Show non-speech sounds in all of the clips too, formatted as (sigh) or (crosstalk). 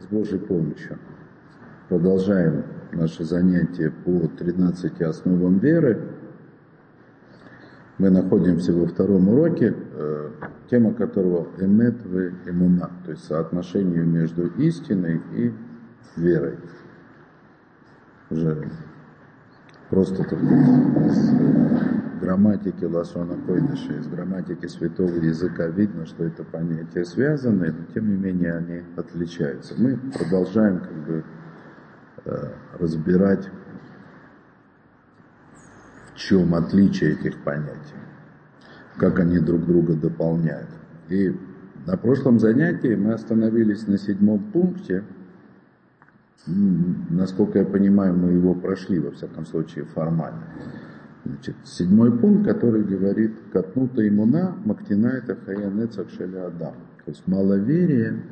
С Божьей помощью продолжаем наше занятие по 13 основам веры. Мы находимся во втором уроке, э, тема которого «Эмет в имуна», то есть соотношение между истиной и верой. Уже просто из грамматики Ласона Койдыша, из грамматики святого языка видно, что это понятия связаны, но тем не менее они отличаются. Мы продолжаем как бы э, разбирать в чем отличие этих понятий, как они друг друга дополняют. И на прошлом занятии мы остановились на седьмом пункте. Насколько я понимаю, мы его прошли, во всяком случае, формально. Значит, седьмой пункт, который говорит «Катнута имуна мактинает ахаянец акшеля адам». То есть маловерие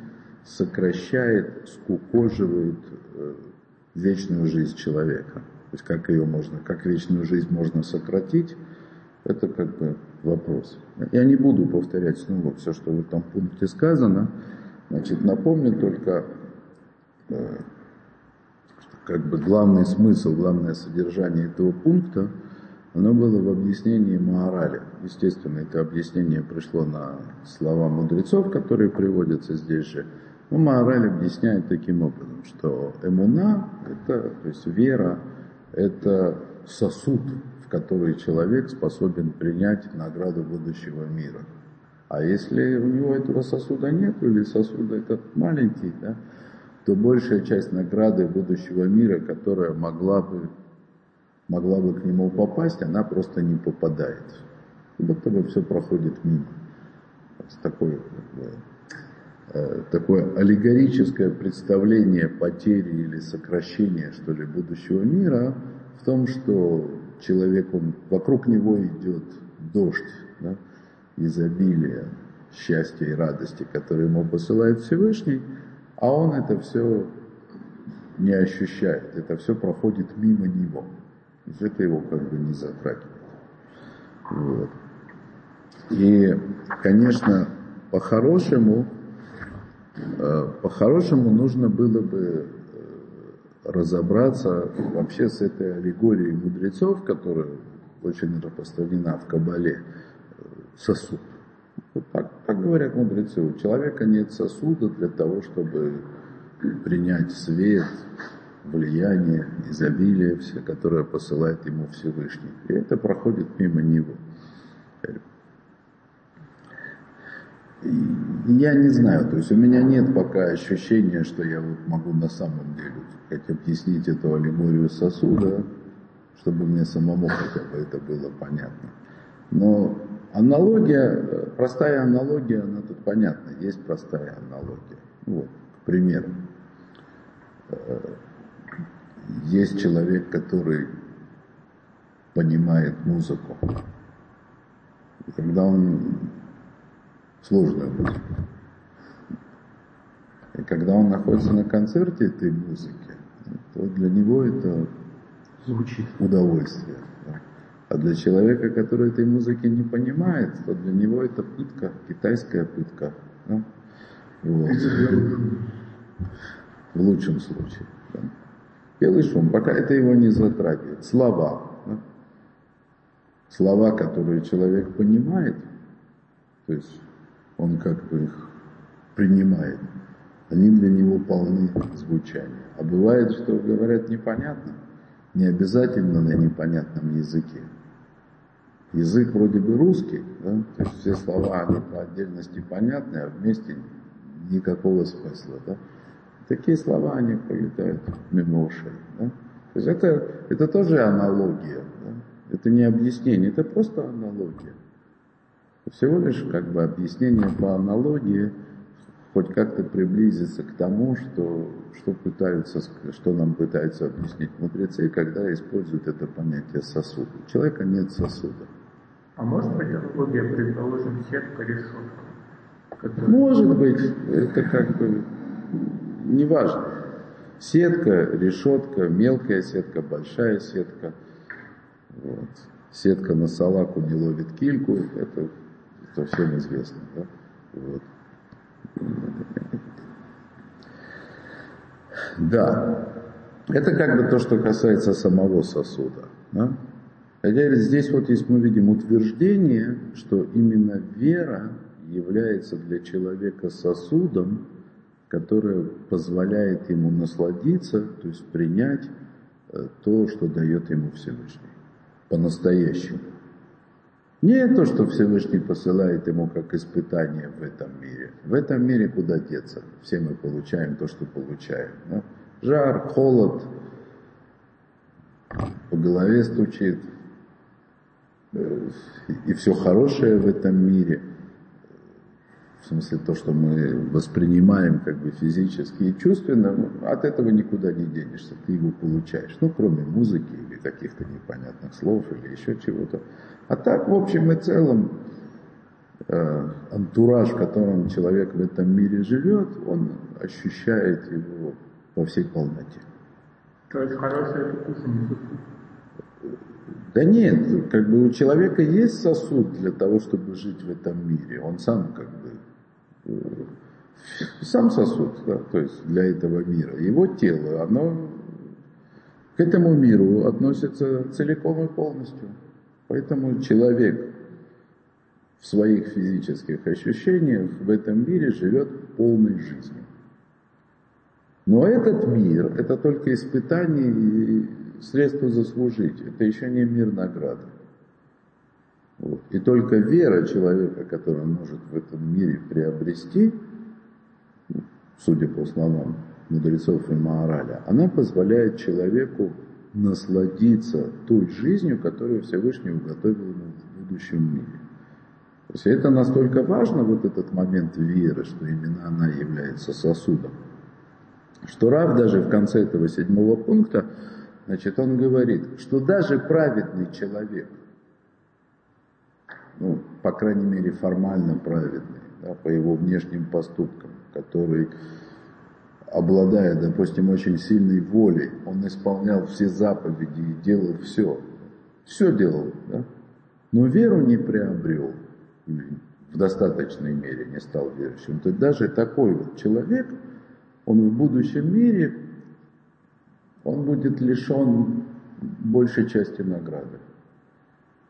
сокращает, скукоживает э, вечную жизнь человека есть как ее можно, как вечную жизнь можно сократить, это как бы вопрос. Я не буду повторять снова все, что в этом пункте сказано. Значит, напомню только, э, как бы главный смысл, главное содержание этого пункта, оно было в объяснении Маарали. Естественно, это объяснение пришло на слова мудрецов, которые приводятся здесь же. Но Маараль объясняет таким образом, что эмуна, это, то есть вера, это сосуд, в который человек способен принять награду будущего мира. А если у него этого сосуда нет, или сосуд этот маленький, да, то большая часть награды будущего мира, которая могла бы, могла бы к нему попасть, она просто не попадает. Будто бы все проходит мимо. Такое, э, такое аллегорическое представление потери или сокращения, что ли, будущего мира в том, что человек, он, вокруг него идет дождь, да, изобилия, счастья и радости, которые ему посылает Всевышний, а он это все не ощущает, это все проходит мимо него. Это его как бы не затрагивает. Вот. И, конечно, по-хорошему, э, по-хорошему нужно было бы разобраться вообще с этой аллегорией мудрецов, которая очень распространена в Кабале, сосуд. Вот так, так говорят мудрецы, у человека нет сосуда для того, чтобы принять свет, влияние, изобилие, все, которое посылает ему Всевышний. И это проходит мимо него. Я не знаю, то есть у меня нет пока ощущения, что я вот могу на самом деле как объяснить эту аллегорию сосуда, чтобы мне самому хотя бы это было понятно. Но аналогия, простая аналогия, она тут понятна, есть простая аналогия. Вот, к примеру, есть человек, который понимает музыку. И когда он сложную музыку. И когда он находится на концерте этой музыки, то для него это Звучит. удовольствие. Да. А для человека, который этой музыки не понимает, то для него это пытка, китайская пытка. Да? Вот. В лучшем случае. Да. Белый шум, пока это его не затрагивает. Слова. Да? Слова, которые человек понимает, то есть он как бы их принимает. Они для него полны звучания. А бывает, что говорят непонятно, не обязательно на непонятном языке. Язык вроде бы русский, да? то есть все слова, они по отдельности понятны, а вместе никакого смысла. Да? Такие слова, они пролетают мимо ушей. Да? То есть это, это тоже аналогия. Да? Это не объяснение, это просто аналогия. Всего лишь как бы объяснение по аналогии, хоть как-то приблизиться к тому, что, что, пытаются, что нам пытаются объяснить мудрецы, когда используют это понятие сосуда. У человека нет сосуда. А может быть аналогия, предположим, сетка-решетка? Которая... Может быть, это как бы неважно. Сетка, решетка, мелкая сетка, большая сетка. Вот. сетка на салаку не ловит кильку, это, это всем известно. Да? Вот. Да, это как бы то, что касается самого сосуда. Да? Здесь вот есть мы видим утверждение, что именно вера является для человека сосудом, которое позволяет ему насладиться, то есть принять э, то, что дает ему Всевышний. По-настоящему. Не то, что Всевышний посылает ему как испытание в этом мире. В этом мире куда деться? Все мы получаем то, что получаем. Да? Жар, холод, по голове стучит. Э, и все хорошее в этом мире – в смысле то, что мы воспринимаем как бы физически и чувственно, ну, от этого никуда не денешься, ты его получаешь. Ну, кроме музыки или каких-то непонятных слов или еще чего-то. А так, в общем и целом, э, антураж, в котором человек в этом мире живет, он ощущает его во всей полноте. То есть вкуса не да нет, как бы у человека есть сосуд для того, чтобы жить в этом мире. Он сам как бы сам сосуд, да, то есть для этого мира. Его тело, оно к этому миру относится целиком и полностью. Поэтому человек в своих физических ощущениях в этом мире живет полной жизнью. Но этот мир – это только испытание и средство заслужить. Это еще не мир награды. Вот. И только вера человека, который он может в этом мире приобрести, судя по словам мудрецов и Маораля, она позволяет человеку насладиться той жизнью, которую Всевышний уготовил ему в будущем мире. То есть это настолько важно, вот этот момент веры, что именно она является сосудом, что Рав даже в конце этого седьмого пункта, значит, он говорит, что даже праведный человек – ну, по крайней мере, формально праведный, да, по его внешним поступкам, который, обладая, допустим, очень сильной волей, он исполнял все заповеди и делал все, все делал, да, но веру не приобрел, в достаточной мере не стал верующим. То есть даже такой вот человек, он в будущем мире, он будет лишен большей части награды.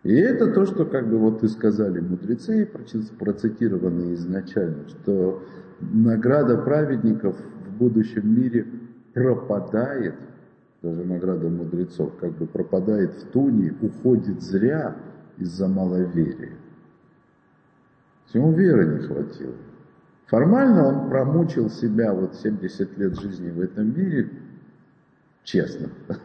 И это то, что как бы вот и сказали мудрецы, процитированные изначально, что награда праведников в будущем мире пропадает, даже награда мудрецов, как бы пропадает в туне, уходит зря из-за маловерия. Ему веры не хватило. Формально он промучил себя вот 70 лет жизни в этом мире, честно (laughs)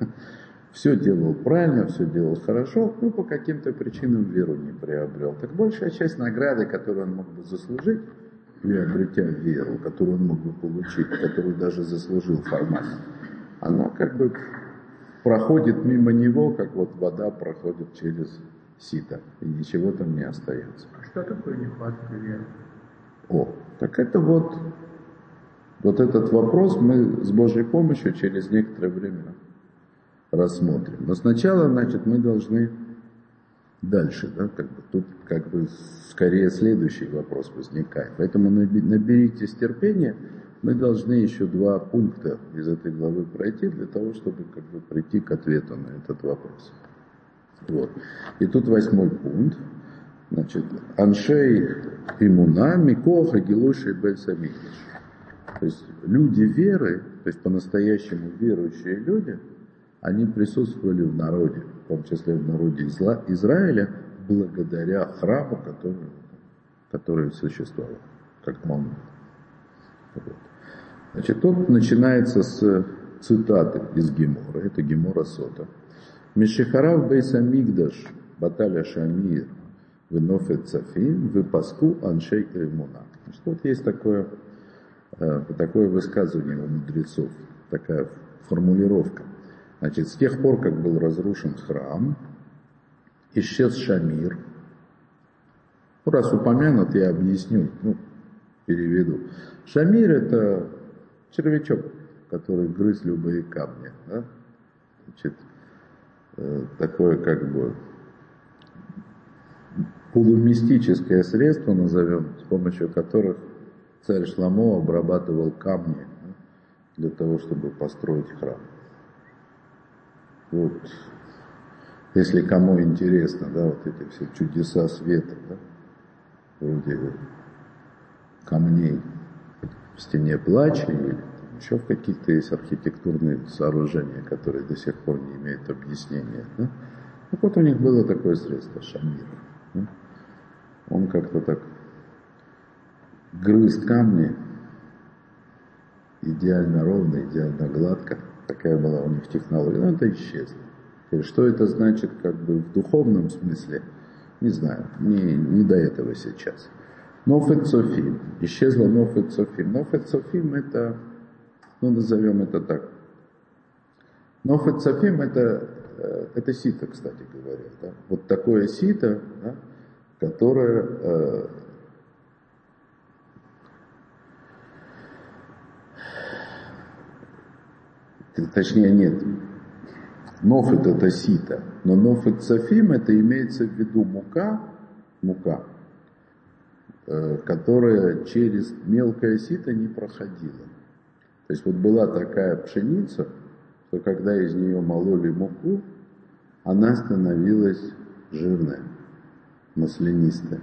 все делал правильно, все делал хорошо, но по каким-то причинам веру не приобрел. Так большая часть награды, которую он мог бы заслужить, приобретя веру, которую он мог бы получить, которую даже заслужил формально, она как бы проходит мимо него, как вот вода проходит через сито, и ничего там не остается. А что такое нехватка веры? О, так это вот, вот этот вопрос мы с Божьей помощью через некоторое время рассмотрим. Но сначала, значит, мы должны дальше, да, как бы тут как бы скорее следующий вопрос возникает. Поэтому наберитесь терпения, мы должны еще два пункта из этой главы пройти для того, чтобы как бы прийти к ответу на этот вопрос. Вот. И тут восьмой пункт. Значит, Аншей Имуна, Микоха, Гилуши, Бельсамидиш. То есть люди веры, то есть по-настоящему верующие люди – они присутствовали в народе, в том числе в народе Израиля, благодаря храму, который, который существовал, как монумент. Вот. Значит, тут начинается с цитаты из Гемора, это Гемора Сота. Мишихарав Бейсамигдаш, Баталя Шамир, Венофет Цафим, Выпаску Аншей Кремуна. Значит, вот есть такое, э, такое высказывание у мудрецов, такая формулировка. Значит, с тех пор, как был разрушен храм, исчез Шамир. Ну, раз упомянут, я объясню, ну, переведу. Шамир это червячок, который грыз любые камни. Да? Значит, э, такое как бы полумистическое средство, назовем, с помощью которых царь Шламо обрабатывал камни для того, чтобы построить храм. Вот, если кому интересно, да, вот эти все чудеса света, да, вроде камней в стене плача или еще в каких-то есть архитектурные сооружения, которые до сих пор не имеют объяснения. Да? Так вот у них было такое средство, шамир. Да? Он как-то так грыз камни идеально ровно, идеально гладко. Такая была у них технология. Но это исчезло. Что это значит как бы в духовном смысле, не знаю, не, не до этого сейчас. Нофет Софим. Исчезла Нофет Софим. Нофет Софим это, ну назовем это так. Нофет Софим это, э, это сито, кстати говоря. Да? Вот такое сито, да, которое точнее нет, Нофет это сито, но нофет цафим это имеется в виду мука, мука, э, которая через мелкое сито не проходила. То есть вот была такая пшеница, что когда из нее мололи муку, она становилась жирная, маслянистая.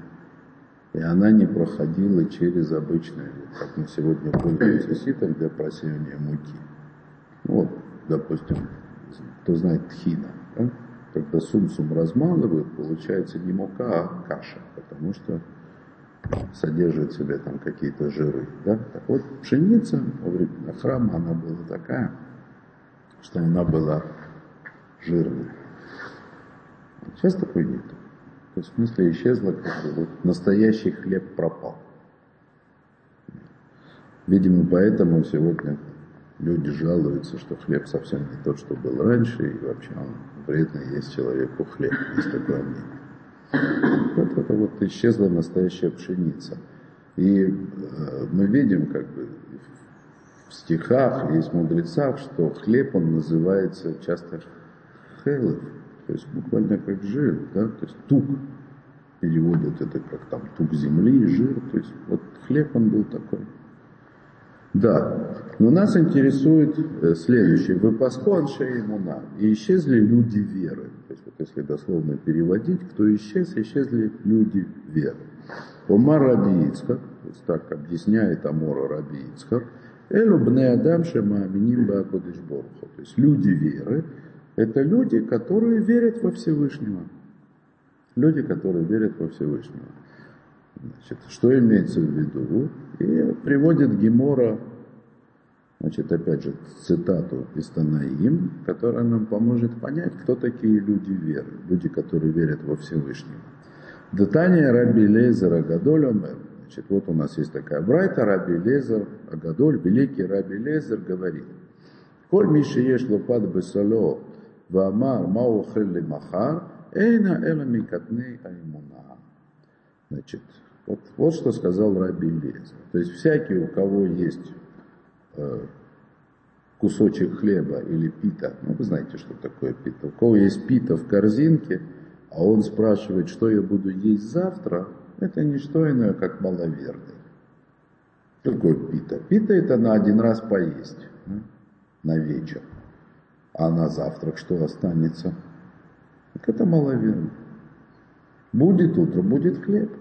И она не проходила через обычное, как мы сегодня пользуемся ситом для просеивания муки. Вот, допустим, кто знает тхина, да? когда сумсум размалывают, получается не мука, а каша, потому что содержит в себе там какие-то жиры. Да? Так вот, пшеница во время храма, она была такая, что она была жирная. Сейчас такой нет. То есть в смысле исчезла, как бы вот настоящий хлеб пропал. Видимо, поэтому сегодня люди жалуются, что хлеб совсем не тот, что был раньше, и вообще он вредно есть человеку хлеб, есть такое мнение. Вот это вот исчезла настоящая пшеница. И э, мы видим, как бы, в стихах, есть мудрецах, что хлеб, он называется часто хелев, то есть буквально как жир, да, то есть тук, переводят это как там тук земли, жир, то есть вот хлеб он был такой. Да, но нас интересует э, следующее. Выпаску аншей имуна. И исчезли люди веры. То есть вот если дословно переводить, кто исчез, исчезли люди веры. Омар Раби Ицхак, то есть так объясняет Амора Раби Ицхак, Элю бне адам шемааминим баакодыш борху. То есть люди веры, это люди, которые верят во Всевышнего. Люди, которые верят во Всевышнего. Значит, что имеется в виду? И приводит Гемора, значит, опять же, цитату из Танаим, которая нам поможет понять, кто такие люди веры, люди, которые верят во Всевышнего. Детание Раби Лезер Агадоль. Значит, вот у нас есть такая брайта, Раби Лезер Агадоль, великий Раби Лезер говорит, Коль Миши еш лопад бесало, ваамар мау хелли махар, эйна эла микатней аймуна. Значит, вот, вот что сказал Раби Лезер. То есть всякий, у кого есть э, кусочек хлеба или пита, ну вы знаете, что такое пита, у кого есть пита в корзинке, а он спрашивает, что я буду есть завтра, это не что иное, как маловерный. Что пита? Пита это на один раз поесть, на вечер. А на завтрак что останется? Так это маловерный. Будет утро, будет хлеб.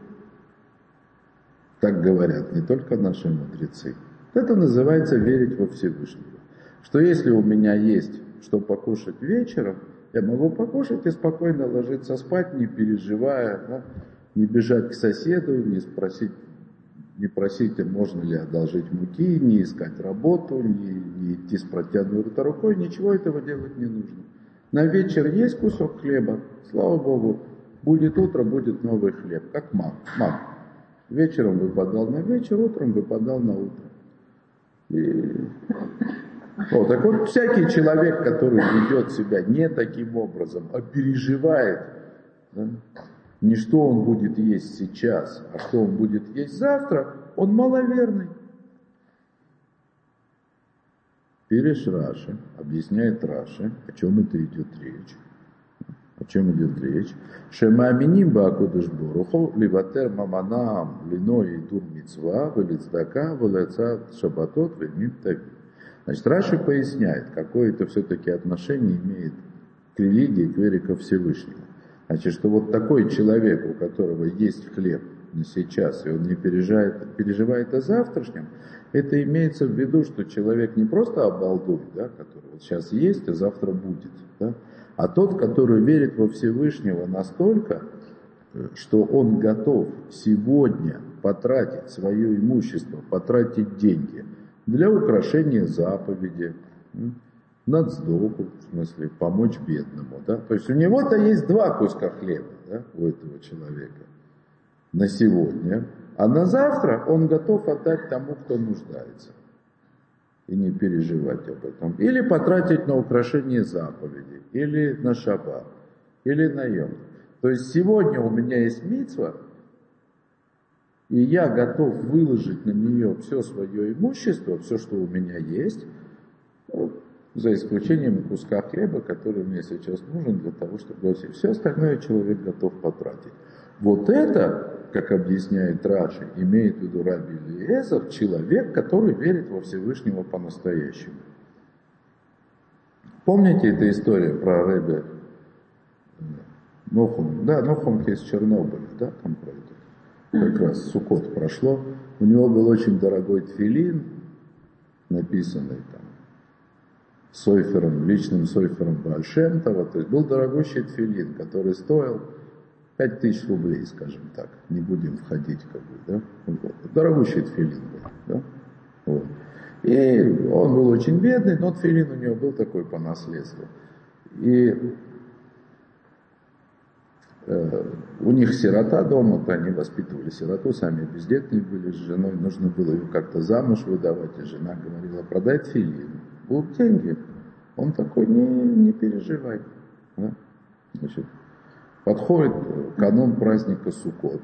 Так говорят не только наши мудрецы. Это называется верить во Всевышнего. Что если у меня есть что покушать вечером, я могу покушать и спокойно ложиться спать, не переживая, да, не бежать к соседу, не спросить, не просить, можно ли одолжить муки, не искать работу, не, не идти с протянутой рукой, ничего этого делать не нужно. На вечер есть кусок хлеба, слава Богу, будет утро, будет новый хлеб, как мам. мам. Вечером выпадал на вечер, утром выпадал на утро. И... Вот, так вот, всякий человек, который ведет себя не таким образом, а переживает, да, не что он будет есть сейчас, а что он будет есть завтра, он маловерный. Переш Раши, объясняет Раши, о чем это идет речь. О чем идет речь? Шемаминим баакудыш боруху, ливатер маманам, лино и тур мицва, валицдака, валаца шабатот, вельмим тави. Значит, Раши поясняет, какое это все-таки отношение имеет к религии, к вере ко Всевышнему. Значит, что вот такой человек, у которого есть хлеб на сейчас, и он не переживает, переживает о завтрашнем, это имеется в виду, что человек не просто обалдуй, да, который вот сейчас есть, а завтра будет, да, а тот, который верит во Всевышнего настолько, что он готов сегодня потратить свое имущество, потратить деньги для украшения заповеди, на сдоку, в смысле, помочь бедному. Да? То есть у него-то есть два куска хлеба да, у этого человека на сегодня, а на завтра он готов отдать тому, кто нуждается. И не переживать об этом. Или потратить на украшение заповеди, или на шаббат, или на йом. То есть сегодня у меня есть митва, и я готов выложить на нее все свое имущество, все, что у меня есть, за исключением куска хлеба, который мне сейчас нужен для того, чтобы. Все остальное человек готов потратить. Вот это, как объясняет Раши, имеет в виду Раби Лиезер, человек, который верит во Всевышнего по-настоящему. Помните эту историю про Рэбе Нохум? Да, Нохум из Чернобыля, да, там про это. Как раз Сукот прошло. У него был очень дорогой тфилин, написанный там Сойфером, личным Сойфером Бальшемтова. То есть был дорогущий тфилин, который стоил 5 тысяч рублей, скажем так. Не будем входить, как бы, да. Вот. Дорогущий тфилин был, да. Вот. И он был очень бедный, но тфилин у него был такой по наследству. И э, у них сирота дома, то они воспитывали сироту, сами бездетные были с женой, нужно было ее как-то замуж выдавать, и жена говорила, продай тфилин будут деньги. Он такой, не, не переживай. Да? Значит, подходит канун праздника Суккот.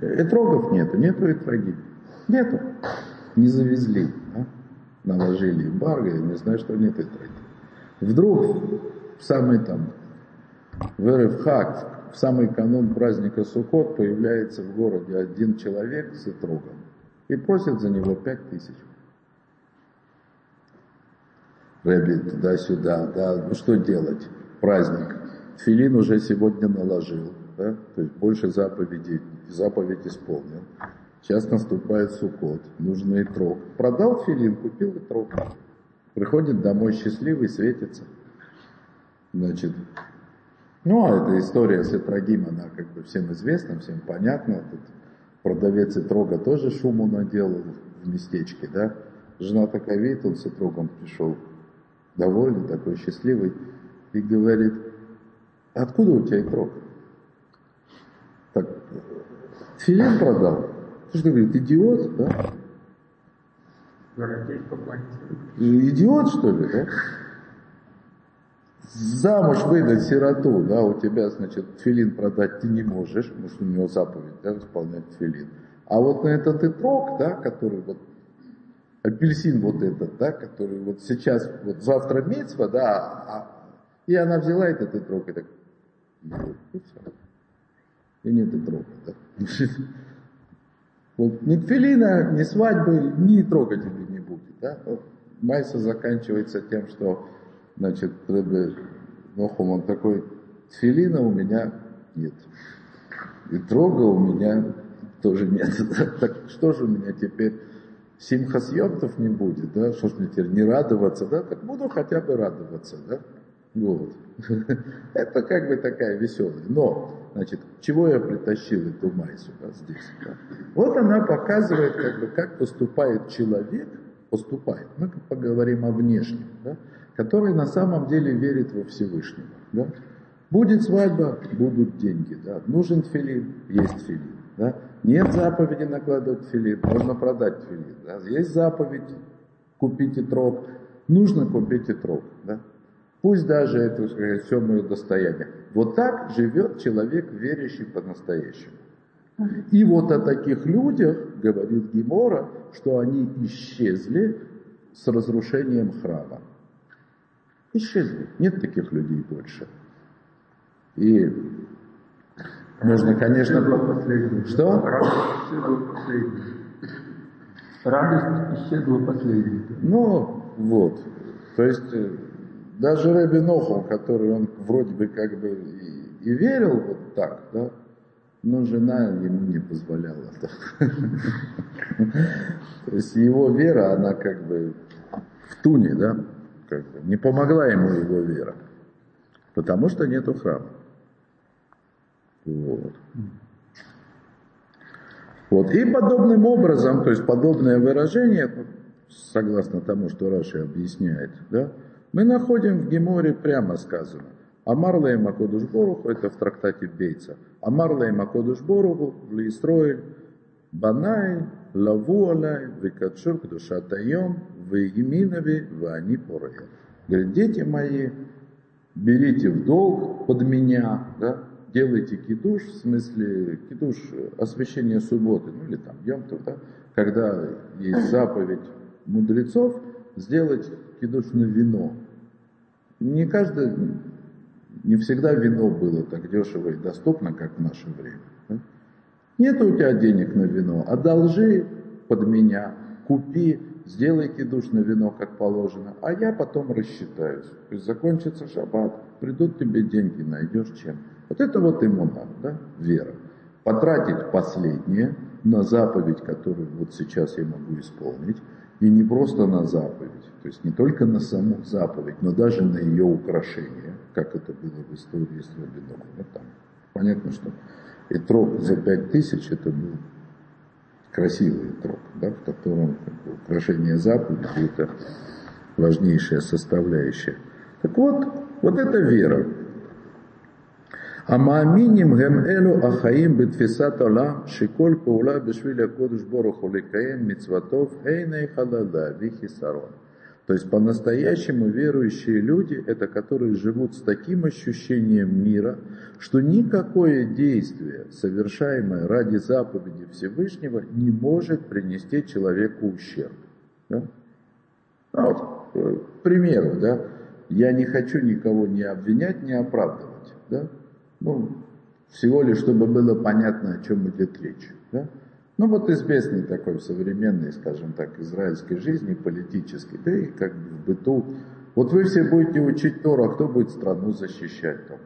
Этрогов нету, нету этроги. Нету. Не завезли. Да? Наложили эмбарго, я не знаю, что нет этроги. Вдруг в самый там, в Хак, в самый канун праздника Суккот появляется в городе один человек с этрогом и просит за него пять тысяч. Рэби туда-сюда, да, ну что делать? Праздник. Филин уже сегодня наложил, да, то есть больше заповедей, заповедь исполнил. Сейчас наступает Суккот, нужно и трог. Продал филин, купил и трог. Приходит домой счастливый, светится. Значит, ну, а эта история с Этрогим, она как бы всем известна, всем понятна. Тут продавец Этрога тоже шуму наделал в местечке, да. Жена такая видит, он с Этрогом пришел довольный, такой счастливый, и говорит, откуда у тебя итрог? Так, филин продал. Ты что, говорит, идиот, да? Идиот, что ли, да? Замуж выдать сироту, да, у тебя, значит, филин продать ты не можешь, потому что у него заповедь, да, исполнять филин. А вот на этот итрог, да, который вот апельсин вот этот, да, который вот сейчас, вот завтра мецва, да, а, и она взяла этот и трог, и так, и все. И нет и трога, да. Вот ни тфилина, ни свадьбы, ни трога тебе не будет, да. Вот Майса заканчивается тем, что, значит, Рэбе Нохум, он такой, тфилина у меня нет. И трога у меня тоже нет. (laughs) Так что же у меня теперь симхасьемтов не будет, да, что ж мне теперь не радоваться, да, так буду хотя бы радоваться, да, вот. (laughs) Это как бы такая веселая. Но, значит, чего я притащил эту майсу да, здесь? Да? Вот она показывает, как бы, как поступает человек, поступает, мы поговорим о внешнем, да, который на самом деле верит во Всевышнего. Да? Будет свадьба, будут деньги. Да? Нужен филин, есть филин. Да? Нет заповеди накладывать филин, можно продать филин. Да? Есть заповедь, купите трог, нужно купить и трог. Да? Пусть даже это сказать, все мое достояние. Вот так живет человек, верящий по-настоящему. И вот о таких людях говорит Гемора, что они исчезли с разрушением храма. исчезли. Нет таких людей больше. И можно, конечно... Что? Радость исчезла последней. Ну, вот. То есть, э, даже Рэби Ноху, который он вроде бы как бы и, и верил вот так, да, но жена ему не позволяла. (laughs) То есть его вера, она как бы в туне, да, как бы не помогла ему его вера, потому что нету храма. Вот. Вот. И подобным образом, то есть подобное выражение, согласно тому, что Раши объясняет, да, мы находим в Геморе прямо сказано. Амар лейм акодуш боруху, это в трактате Бейца. Амар лейм акодуш боруху, лиистроиль, банай, лаву алай, викадшур кдушат айом, вейминови, вани порея. Говорит, дети мои, берите в долг под меня, да, делайте кидуш, в смысле кидуш освящение субботы, ну или там Йомтов, да, когда есть заповедь мудрецов сделать кидуш на вино. Не каждый, не всегда вино было так дешево и доступно, как в наше время. Нет у тебя денег на вино, одолжи под меня, купи, сделай кидуш на вино, как положено, а я потом рассчитаюсь. То есть закончится шаббат, придут тебе деньги, найдешь чем. Вот это вот иммуна, да, вера. Потратить последнее на заповедь, которую вот сейчас я могу исполнить, и не просто на заповедь, то есть не только на саму заповедь, но даже на ее украшение, как это было в истории с Рабином. Вот там. Понятно, что и трог за пять тысяч это был красивый трог, да, в котором как бы, украшение заповеди это важнейшая составляющая. Так вот, вот это вера. המאמינים הם אלו החיים בתפיסת עולם שכל פעולה בשביל הקודש ברוך הוא לקיים מצוותיו אינה חללה וחיסרון. То есть по-настоящему верующие люди, это которые живут с таким ощущением мира, что никакое действие, совершаемое ради заповеди Всевышнего, не может принести человеку ущерб. Да? Ну, вот, к примеру, да, я не хочу никого не обвинять, не оправдывать. Да? Ну, всего лишь, чтобы было понятно, о чем идет речь. Да? Ну вот известный такой в современной, скажем так, израильской жизни, политической, да и как бы в быту. Вот вы все будете учить Тору, а кто будет страну защищать там?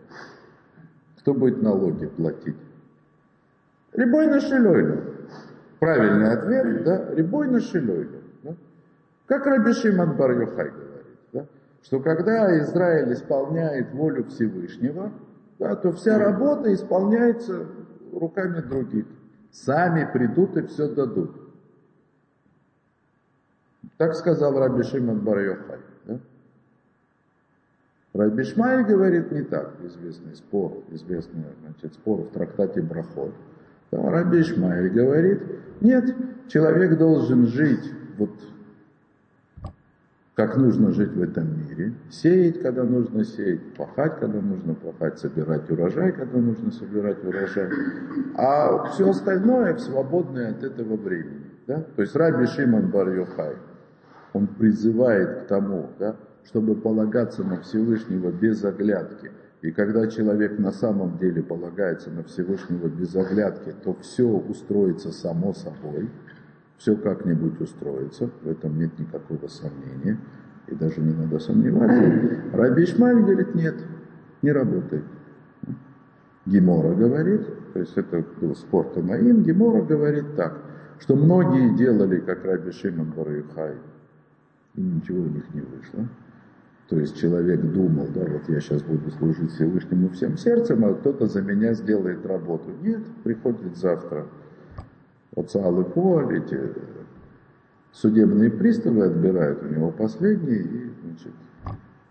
Кто будет налоги платить? Рябой на шилойну. Правильный ответ, да? Рябой на шилойну. Да? Как Раби Шимон бар говорит, да? что когда Израиль исполняет волю Всевышнего, да, то вся работа исполняется руками других. Сами придут и все дадут. Так сказал Раби Шимон бар Йохай. Да? Раби Шмай говорит не так, известный спор, известный значит, спор в трактате Брахот. Да, Раби Шмай говорит, нет, человек должен жить вот как нужно жить в этом мире, сеять, когда нужно сеять, пахать, когда нужно пахать, собирать урожай, когда нужно собирать урожай, а все остальное в свободное от этого времени. Да? То есть Раби Шимон бар Йохай, он призывает к тому, да, чтобы полагаться на Всевышнего без оглядки. И когда человек на самом деле полагается на Всевышнего без оглядки, то все устроится само собой – все как-нибудь устроится, в этом нет никакого сомнения, и даже не надо сомневаться. Раби говорит, нет, не работает. Гемора говорит, то есть это был спор Танаим, Гемора говорит так, что многие делали, как Раби Шимон Бараюхай, и ничего у них не вышло. То есть человек думал, да, вот я сейчас буду служить Всевышнему всем сердцем, а кто-то за меня сделает работу. Нет, приходит завтра Оцалы Поль, эти судебные приставы отбирают у него последние, и значит,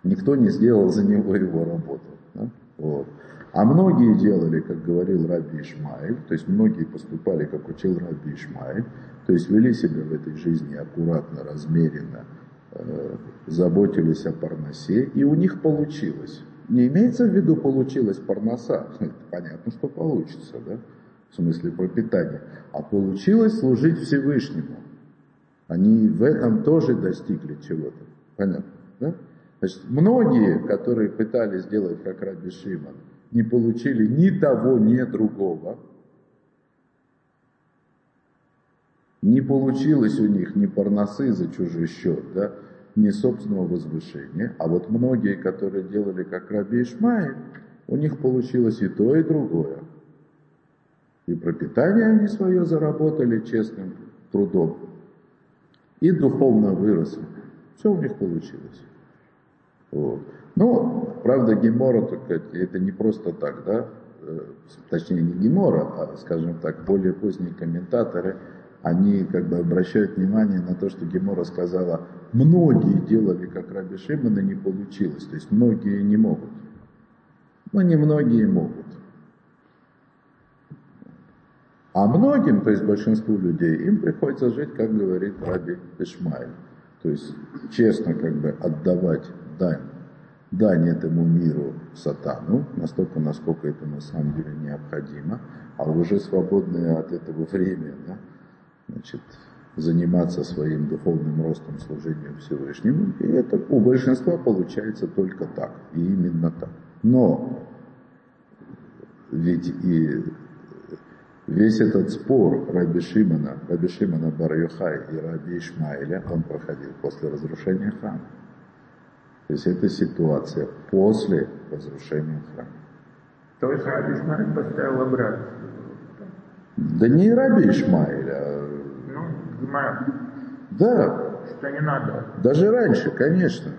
никто не сделал за него его работу. Да? Вот. А многие делали, как говорил Раби Ишмаэль, то есть многие поступали, как учил Раби Ишмаэль, то есть вели себя в этой жизни аккуратно, размеренно, э, заботились о парносе, и у них получилось. Не имеется в виду получилось парноса, (laughs) понятно, что получится, да? В смысле пропитания, а получилось служить Всевышнему. Они в этом тоже достигли чего-то. Понятно, да? Значит, многие, которые пытались сделать как Раби Шимон, не получили ни того, ни другого. Не получилось у них ни парносы за чужой счет, да, ни собственного возвышения. А вот многие, которые делали как Раби Ишмаэль, у них получилось и то, и другое. И пропитание они свое заработали честным трудом, и духовно выросли. Все у них получилось. Вот. Но, правда, Гемора это не просто так, да, э, точнее не Гемора, а, скажем так, более поздние комментаторы, они как бы обращают внимание на то, что Гемора сказала, многие делали, как Раби Шимон, и не получилось. То есть многие не могут. Но не многие могут. А многим, то есть большинству людей, им приходится жить, как говорит Раби Ишмаэль. То есть честно как бы отдавать дань, дань этому миру сатану, настолько, насколько это на самом деле необходимо, а уже свободное от этого время, да, значит, заниматься своим духовным ростом, служением Всевышнему. И это у большинства получается только так, и именно так. Но ведь и Весь этот спор Раби Шимона, Раби Шимона бар и Раби Ишмаиля, он проходил после разрушения храма. То есть это ситуация после разрушения храма. То есть Раби Ишмаиль поставил обратно? Да не Раби Ишмаиль, а... Ну, Гимара. Да. Что не надо. Даже раньше, конечно.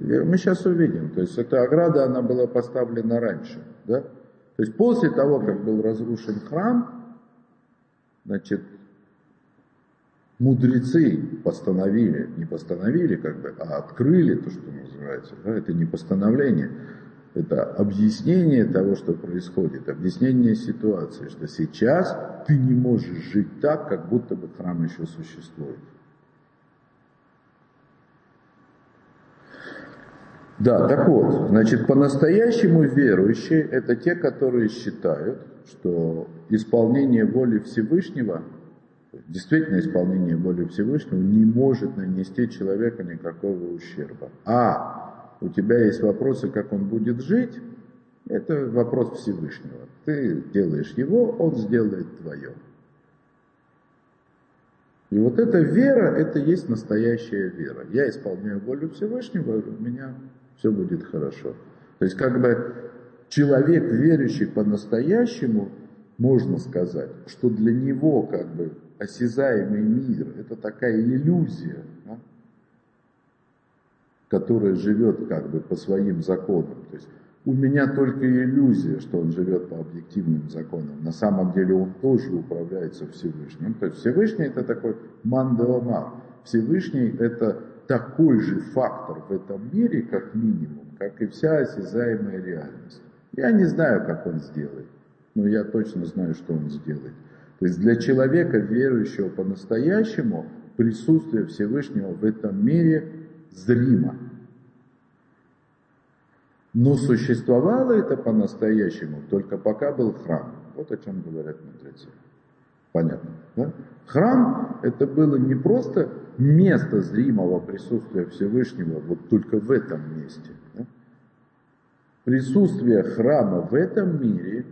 Мы сейчас увидим. То есть эта ограда, она была поставлена раньше. Да? То есть после того, как был разрушен храм, значит, мудрецы постановили, не постановили как бы, а открыли то, что называется, да, это не постановление, это объяснение того, что происходит, объяснение ситуации, что сейчас ты не можешь жить так, как будто бы храм еще существует. Да, так вот, значит, по-настоящему верующие – это те, которые считают, что исполнение воли Всевышнего, действительно исполнение воли Всевышнего не может нанести человеку никакого ущерба. А у тебя есть вопросы, как он будет жить, это вопрос Всевышнего. Ты делаешь его, он сделает твое. И вот эта вера, это есть настоящая вера. Я исполняю волю Всевышнего, у меня все будет хорошо. То есть как бы человек, верующий по-настоящему, можно сказать, что для него как бы осязаемый мир – это такая иллюзия, да, которая живет как бы по своим законам. То есть у меня только иллюзия, что он живет по объективным законам. На самом деле он тоже управляется Всевышним. То есть Всевышний это такой мандавамар. Всевышний это такой же фактор в этом мире, как минимум, как и вся осязаемая реальность. Я не знаю, как он сделает, но я точно знаю, что он сделает. То есть для человека, верующего по-настоящему, присутствие Всевышнего в этом мире зримо. Но существовало это по-настоящему только пока был храм. Вот о чем говорят мудрецы. Понятно, да? Храм это было не просто место зримого присутствия Всевышнего вот только в этом месте. Да? Присутствие храма в этом мире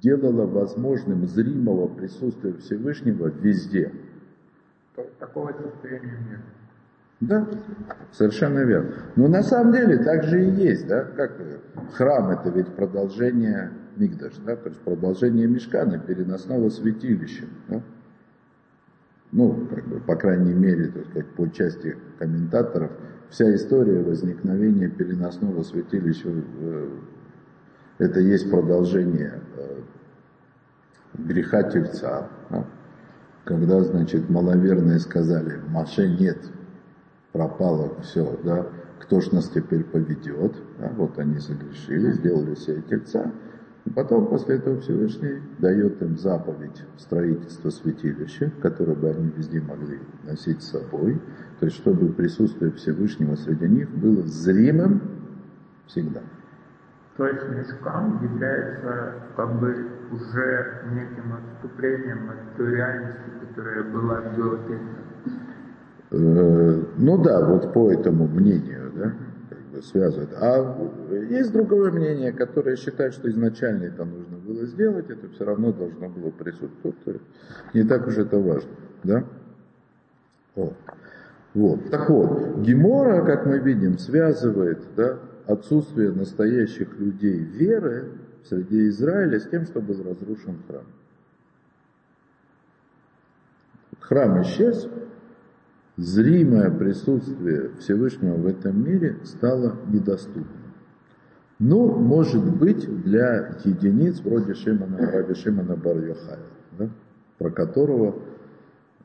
делало возможным зримого присутствия Всевышнего везде. Такого состояния нет. Да, совершенно верно. Но на самом деле так же и есть, да, как храм это ведь продолжение Мигдаш, да, то есть продолжение Мешкана, переносного святилища. Да? ну, как бы, по крайней мере, так сказать, по части комментаторов, вся история возникновения переносного святилища, э, это есть продолжение э, греха Тельца. Да? Когда, значит, маловерные сказали, Маше нет, пропало все, да, кто ж нас теперь поведет? Да? Вот они загрешили, сделали себе Тельца. И потом после этого Всевышний дает им заповедь строительства святилища, которое бы они везде могли носить с собой, то есть чтобы присутствие Всевышнего среди них было зримым всегда. То есть мешкам является как бы уже неким отступлением от той реальности, которая была до этого. Э, ну да, вот по этому мнению, да, связывает. А есть другое мнение, которое считает, что изначально это нужно было сделать, это все равно должно было присутствовать. Не так уж это важно. Да? Вот. Вот. Так вот, Гемора, как мы видим, связывает да, отсутствие настоящих людей веры среди Израиля с тем, что был разрушен храм. Храм исчез, зримое присутствие Всевышнего в этом мире стало недоступным. Ну, может быть, для единиц вроде Шимана, Раби Шимана бар да, про которого,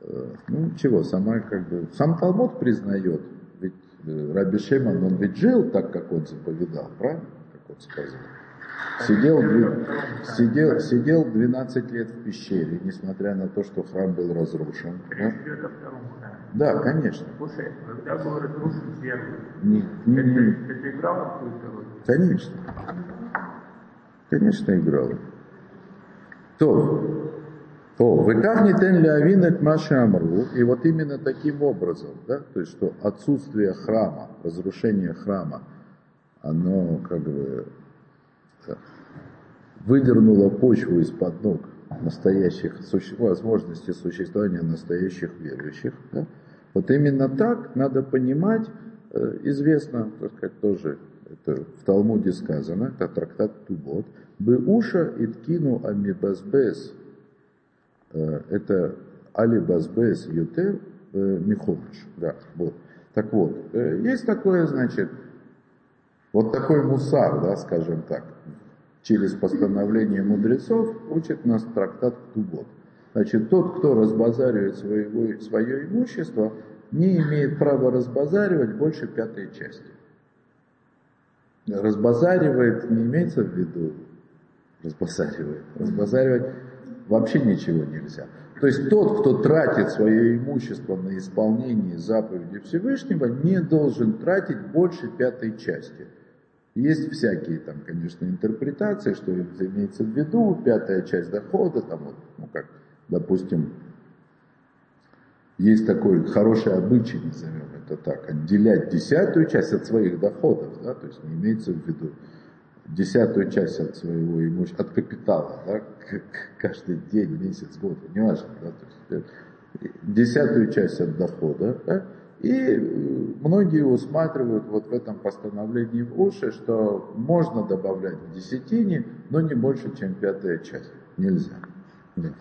э, ну, чего, сама как бы, сам Талмуд признает, ведь э, Раби Шиман, он ведь жил так, как он заповедал, правильно, как он сказал. Сидел, сидел, сидел 12 лет в пещере, несмотря на то, что храм был разрушен. Да? Да, конечно. Слушай, когда был разрушен первый, не, не, не. какую-то роль? Конечно. Конечно, играло. То, о, вы как не тен лявин от Маша Амру, и вот именно таким образом, да, то есть, что отсутствие храма, разрушение храма, оно как бы выдернуло почву из-под ног настоящих, возможности существования настоящих верующих. Да? Вот именно так надо понимать, э, известно, так сказать, тоже это в Талмуде сказано, это трактат Тубот, Беуша иткину амибазбес, э, это алибазбес ютер э, михомыш, да, вот. Так вот, есть такое, значит, вот такой мусар, да, скажем так, через постановление мудрецов учит нас трактат Тубот. Значит, тот, кто разбазаривает своего, свое имущество, не имеет права разбазаривать больше пятой части. Разбазаривает не имеется в виду разбазаривает. Разбазаривать вообще ничего нельзя. То есть тот, кто тратит свое имущество на исполнение заповеди Всевышнего, не должен тратить больше пятой части – есть всякие там, конечно, интерпретации, что имеется в виду, пятая часть дохода, там вот, ну как, допустим, есть такой хороший обычай, назовем это так, отделять десятую часть от своих доходов, да, то есть не имеется в виду десятую часть от своего имущества, от капитала, да, каждый день, месяц, год, не важно, да, то есть э, десятую часть от дохода, да, и многие усматривают вот в этом постановлении в уши, что можно добавлять в десятине, но не больше, чем пятая часть. Нельзя. Нет.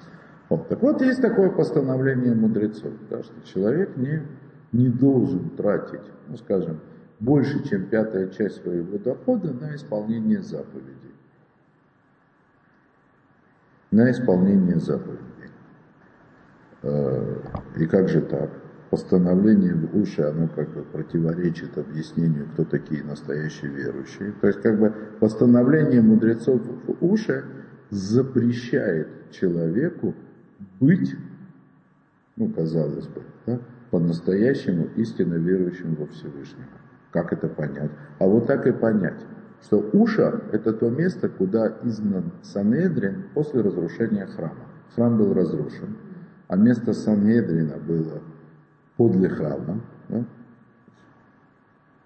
Вот. Так вот, есть такое постановление мудрецов, да, что человек не, не должен тратить, ну скажем, больше, чем пятая часть своего дохода на исполнение заповедей. На исполнение заповедей. Э, и как же так? Постановление в уши, оно как бы противоречит объяснению, кто такие настоящие верующие. То есть как бы постановление мудрецов в уши запрещает человеку быть, ну казалось бы, да, по-настоящему истинно верующим во Всевышнего. Как это понять? А вот так и понять, что Уша – это то место, куда изгнан Санедрин после разрушения храма. Храм был разрушен, а место Санедрина было подле храма, да?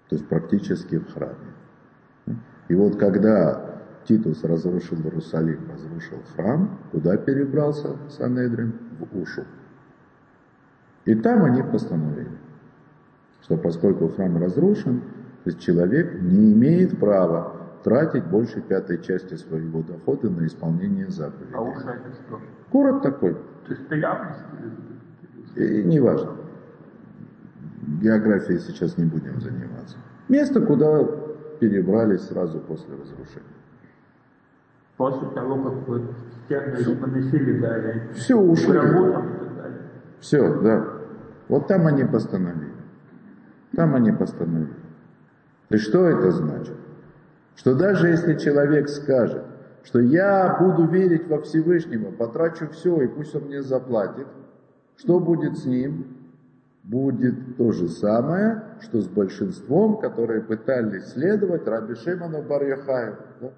то есть практически в храме. И вот когда Титус разрушил Иерусалим, разрушил храм, куда перебрался Санедрин? В Ушу. И там они постановили, что поскольку храм разрушен, то есть человек не имеет права тратить больше пятой части своего дохода на исполнение заповедей. А Уша это что? Город такой. То есть явность? И неважно географией сейчас не будем заниматься. Место, куда перебрались сразу после разрушения. После того, как вот стены поносили, да, все ушли. Работам. Все, да. Вот там они постановили. Там они постановили. И что это значит? Что даже если человек скажет, что я буду верить во Всевышнего, потрачу все, и пусть он мне заплатит, что будет с ним? Будет то же самое, что с большинством, которые пытались следовать Раби Шимону бар Да?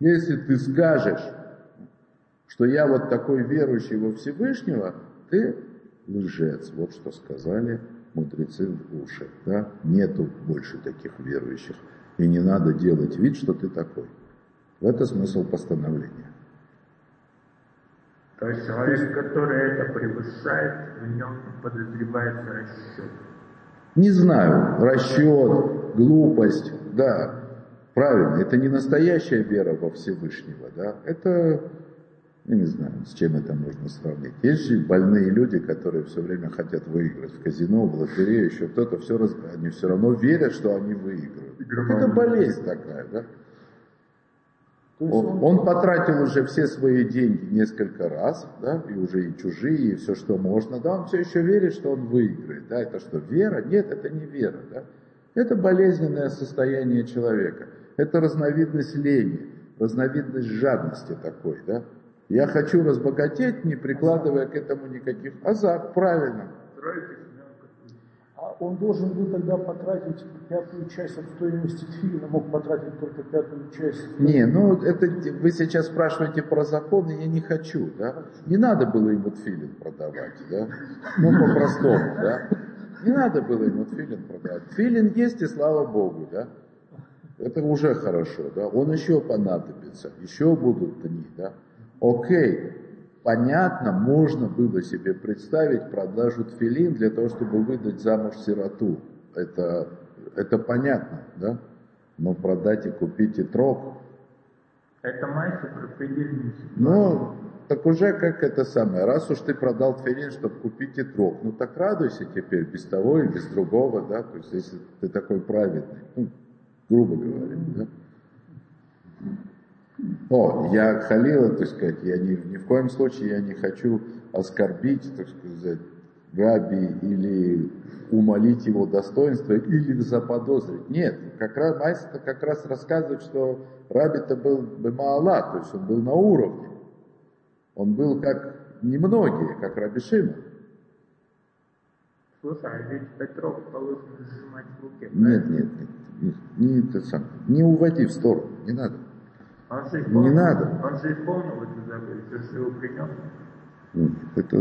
Если ты скажешь, что я вот такой верующий во Всевышнего, ты лжец. Вот что сказали мудрецы в уши. Да? Нету больше таких верующих И не надо делать вид, что ты такой. В это смысл постановления. То есть человек, который это превышает, в нем подозревается расчет. Не знаю, расчет, глупость, да, правильно, это не настоящая вера во Всевышнего, да, это, я не знаю, с чем это можно сравнить. Есть же больные люди, которые все время хотят выиграть в казино, в лотерею, еще кто-то, все раз... они все равно верят, что они выиграют. Это болезнь такая, да. Он, он потратил уже все свои деньги несколько раз, да, и уже и чужие, и все, что можно, да, он все еще верит, что он выиграет, да, это что, вера? Нет, это не вера, да. Это болезненное состояние человека, это разновидность лени, разновидность жадности такой, да. Я хочу разбогатеть, не прикладывая к этому никаких азарт, правильно. А он должен был тогда потратить пятую часть от стоимости тфилина, мог потратить только пятую часть. Не, ну это вы сейчас спрашиваете про законы, я не хочу, да. Не надо было ему тфилин продавать, да. Ну, по-простому, да. Не надо было ему тфилин продавать. Тфилин есть, и слава Богу, да. Это уже хорошо, да. Он еще понадобится, еще будут дни, да. Окей, понятно, можно было себе представить продажу тфилин для того, чтобы выдать замуж сироту. Это, это понятно, да? Но продать и купить и трог, Это майса про предельную ну, так уже как это самое. Раз уж ты продал тфилин, чтобы купить и трог, ну так радуйся теперь без того и без другого, да? То есть если ты такой праведный, ну, грубо говоря, да? О, я халила, так сказать, я ни, ни в коем случае я не хочу оскорбить, так сказать, Габи или умолить его достоинство или заподозрить. Нет, как раз Майс как раз рассказывает, что Раби-то был Бемаала, то есть он был на уровне. Он был как немногие, как Раби Шима. Слушай, а ведь Петров положено сжимать в руке. Нет, нет, нет, не, не, сам, не уводи в сторону, не надо. Он же Не надо. Он же исполнил это заповедь, ты же его принес. Нет, Это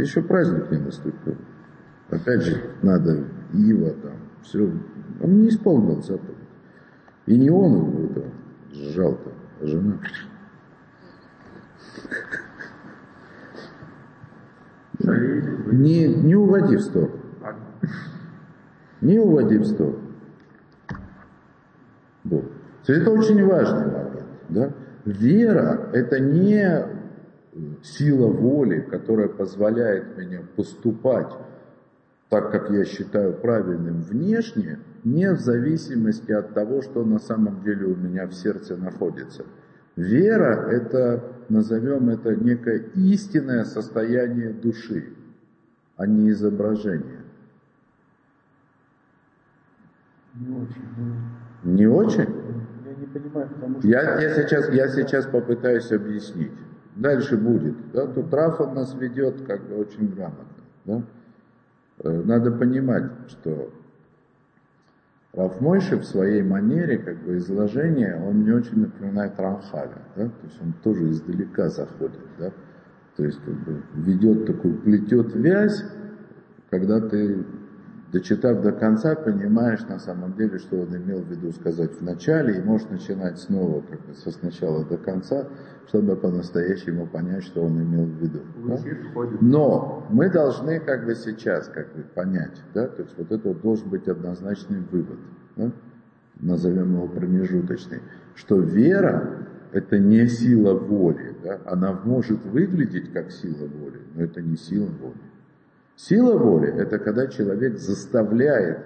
еще праздник не наступил. Опять же, надо Ива там, все. Он не исполнил заповедь. И не он его это сжал там, а жена. Не, не уводи в сторону. Не уводи в сторону. Есть Это очень важный момент. Да? Вера – это не сила воли, которая позволяет мне поступать так, как я считаю правильным внешне, не в зависимости от того, что на самом деле у меня в сердце находится. Вера – это, назовем это, некое истинное состояние души, а не изображение. Не очень. Не очень? Не понимаю, потому что... Я, я, сейчас, я сейчас попытаюсь объяснить. Дальше будет. Да? Тут Рафа нас ведет как бы очень грамотно. Да? Э, Надо понимать, что Раф Мойши в своей манере как бы изложения, он мне очень напоминает Рамхаля. Да? То есть он тоже издалека заходит. Да? То есть как бы ведет такую, плетет вязь, когда ты, дочитав до конца, понимаешь на самом деле, что он имел в виду сказать в начале, и можешь начинать снова как бы со сначала до конца, чтобы по-настоящему понять, что он имел в виду. да? Но мы должны как бы сейчас как бы понять, да, то есть вот это вот должен быть однозначный вывод, да? назовем его промежуточный, что вера это не сила воли, да? она может выглядеть как сила воли, но это не сила воли. Сила воли – это когда человек заставляет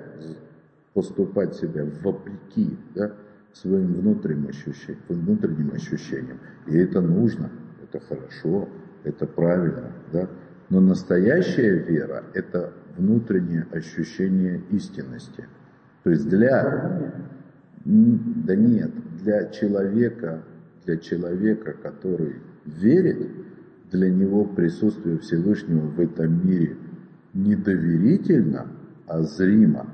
поступать себя вопреки да, своим внутренним ощущениям, внутренним ощущениям. И это нужно, это хорошо, это правильно. Да? Но настоящая вера – это внутреннее ощущение истинности. То есть для... Да нет, для человека, для человека, который верит, для него присутствие Всевышнего в этом мире не доверительно, а зримо.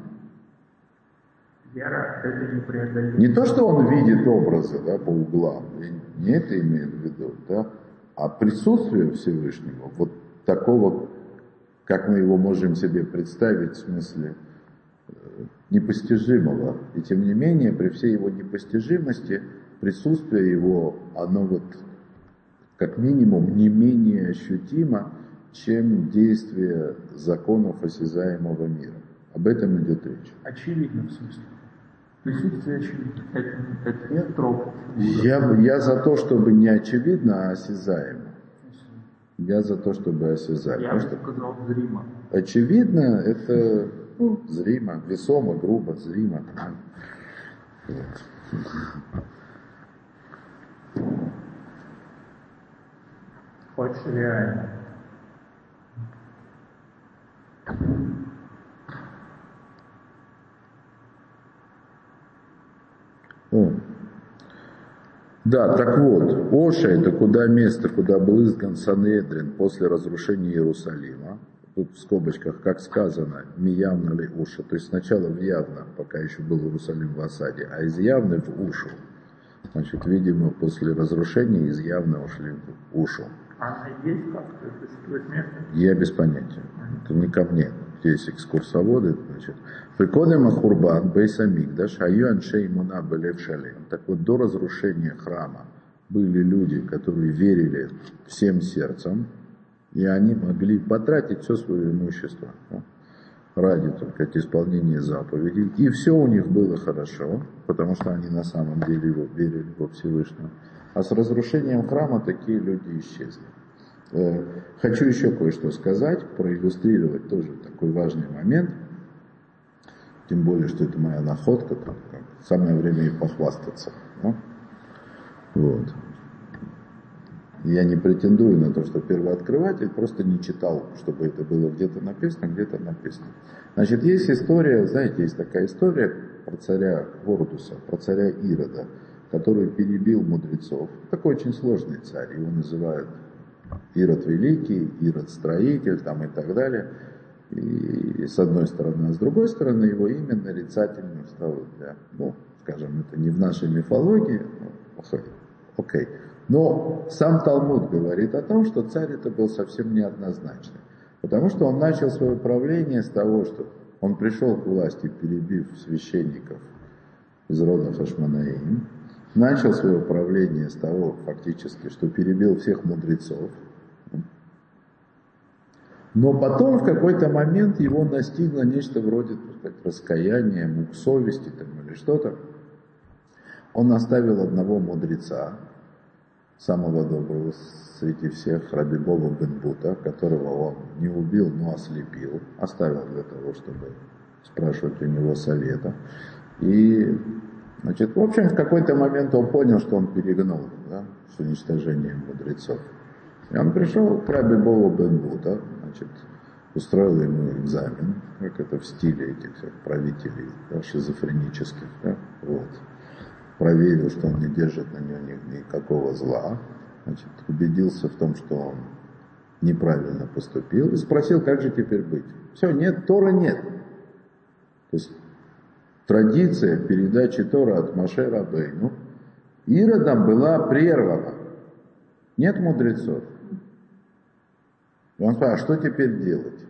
Вера – это непреодолимо. Не то, что он видит образы да, по углам, я не это имею в виду, да, а присутствие Всевышнего, вот такого, как мы его можем себе представить, в смысле непостижимого. И тем не менее, при всей его непостижимости, присутствие его, оно вот как минимум не менее ощутимо, чем действие законов осязаемого мира. Об этом идет речь. Очевидно, в смысле. Присутствие очевидно. Это, это нет троп. Я, я за то, чтобы не очевидно, а осязаемо. Я за то, чтобы осязать. Я бы сказал зримо. Очевидно, это ну, зримо, весомо, грубо, зримо. Вот. Хочешь реально. О. Да, так вот, Оша это куда место, куда был изгнан Санедрин после разрушения Иерусалима. Тут в скобочках, как сказано, миявно ли Уша. То есть сначала в явно, пока еще был Иерусалим в осаде, а из явны в Ушу. Значит, видимо, после разрушения из явно ушли в Ушу. А есть как-то? Я без понятия. Это не ко мне. Здесь экскурсоводы, значит. Прикодем Ахурбан, Бейса Мигдаш, Аю Аншей Муна Белев Шалем. Так вот, до разрушения храма были люди, которые верили всем сердцем, и они могли потратить все свое имущество ну, ради только исполнения заповедей. И все у них было хорошо, потому что они на самом деле его верили во Всевышнего. А с разрушением храма такие люди исчезли. Э, хочу еще кое-что сказать, проиллюстрировать тоже такой важный момент. Тем более, что это моя находка, там, самое время и похвастаться. Ну? Вот. Я не претендую на то, что первооткрыватель, просто не читал, чтобы это было где-то написано, где-то написано. Значит, есть история, знаете, есть такая история про царя Вордуса, про царя Ирода, который перебил мудрецов. Такой очень сложный царь, его называют Ирод Великий, Ирод Строитель там и так далее. И с одной стороны, а с другой стороны, его имя нарицательным стало для, ну, скажем, это не в нашей мифологии, окей. Но сам Талмуд говорит о том, что царь это был совсем неоднозначный. Потому что он начал свое правление с того, что он пришел к власти, перебив священников из рода Хашманаим, начал свое правление с того, фактически, что перебил всех мудрецов. Но потом в какой-то момент его настигло нечто вроде так сказать, раскаяния, мук совести там, или что-то. Он оставил одного мудреца, самого доброго среди всех, Рабибова Бенбута, которого он не убил, но ослепил, оставил для того, чтобы спрашивать у него совета. И Значит, в общем, в какой-то момент он понял, что он перегнул да, с уничтожением мудрецов. И он пришел к Раби Бову Бенбута, значит, устроил ему экзамен, как это в стиле этих всех правителей да, шизофренических. Да, вот. Проверил, что он не держит на него никакого зла, значит, убедился в том, что он неправильно поступил, и спросил, как же теперь быть. Все, нет, Тора нет. То есть традиция передачи Тора от Маше Рабейну Иродом была прервана. Нет мудрецов. И он спрашивает, а что теперь делать?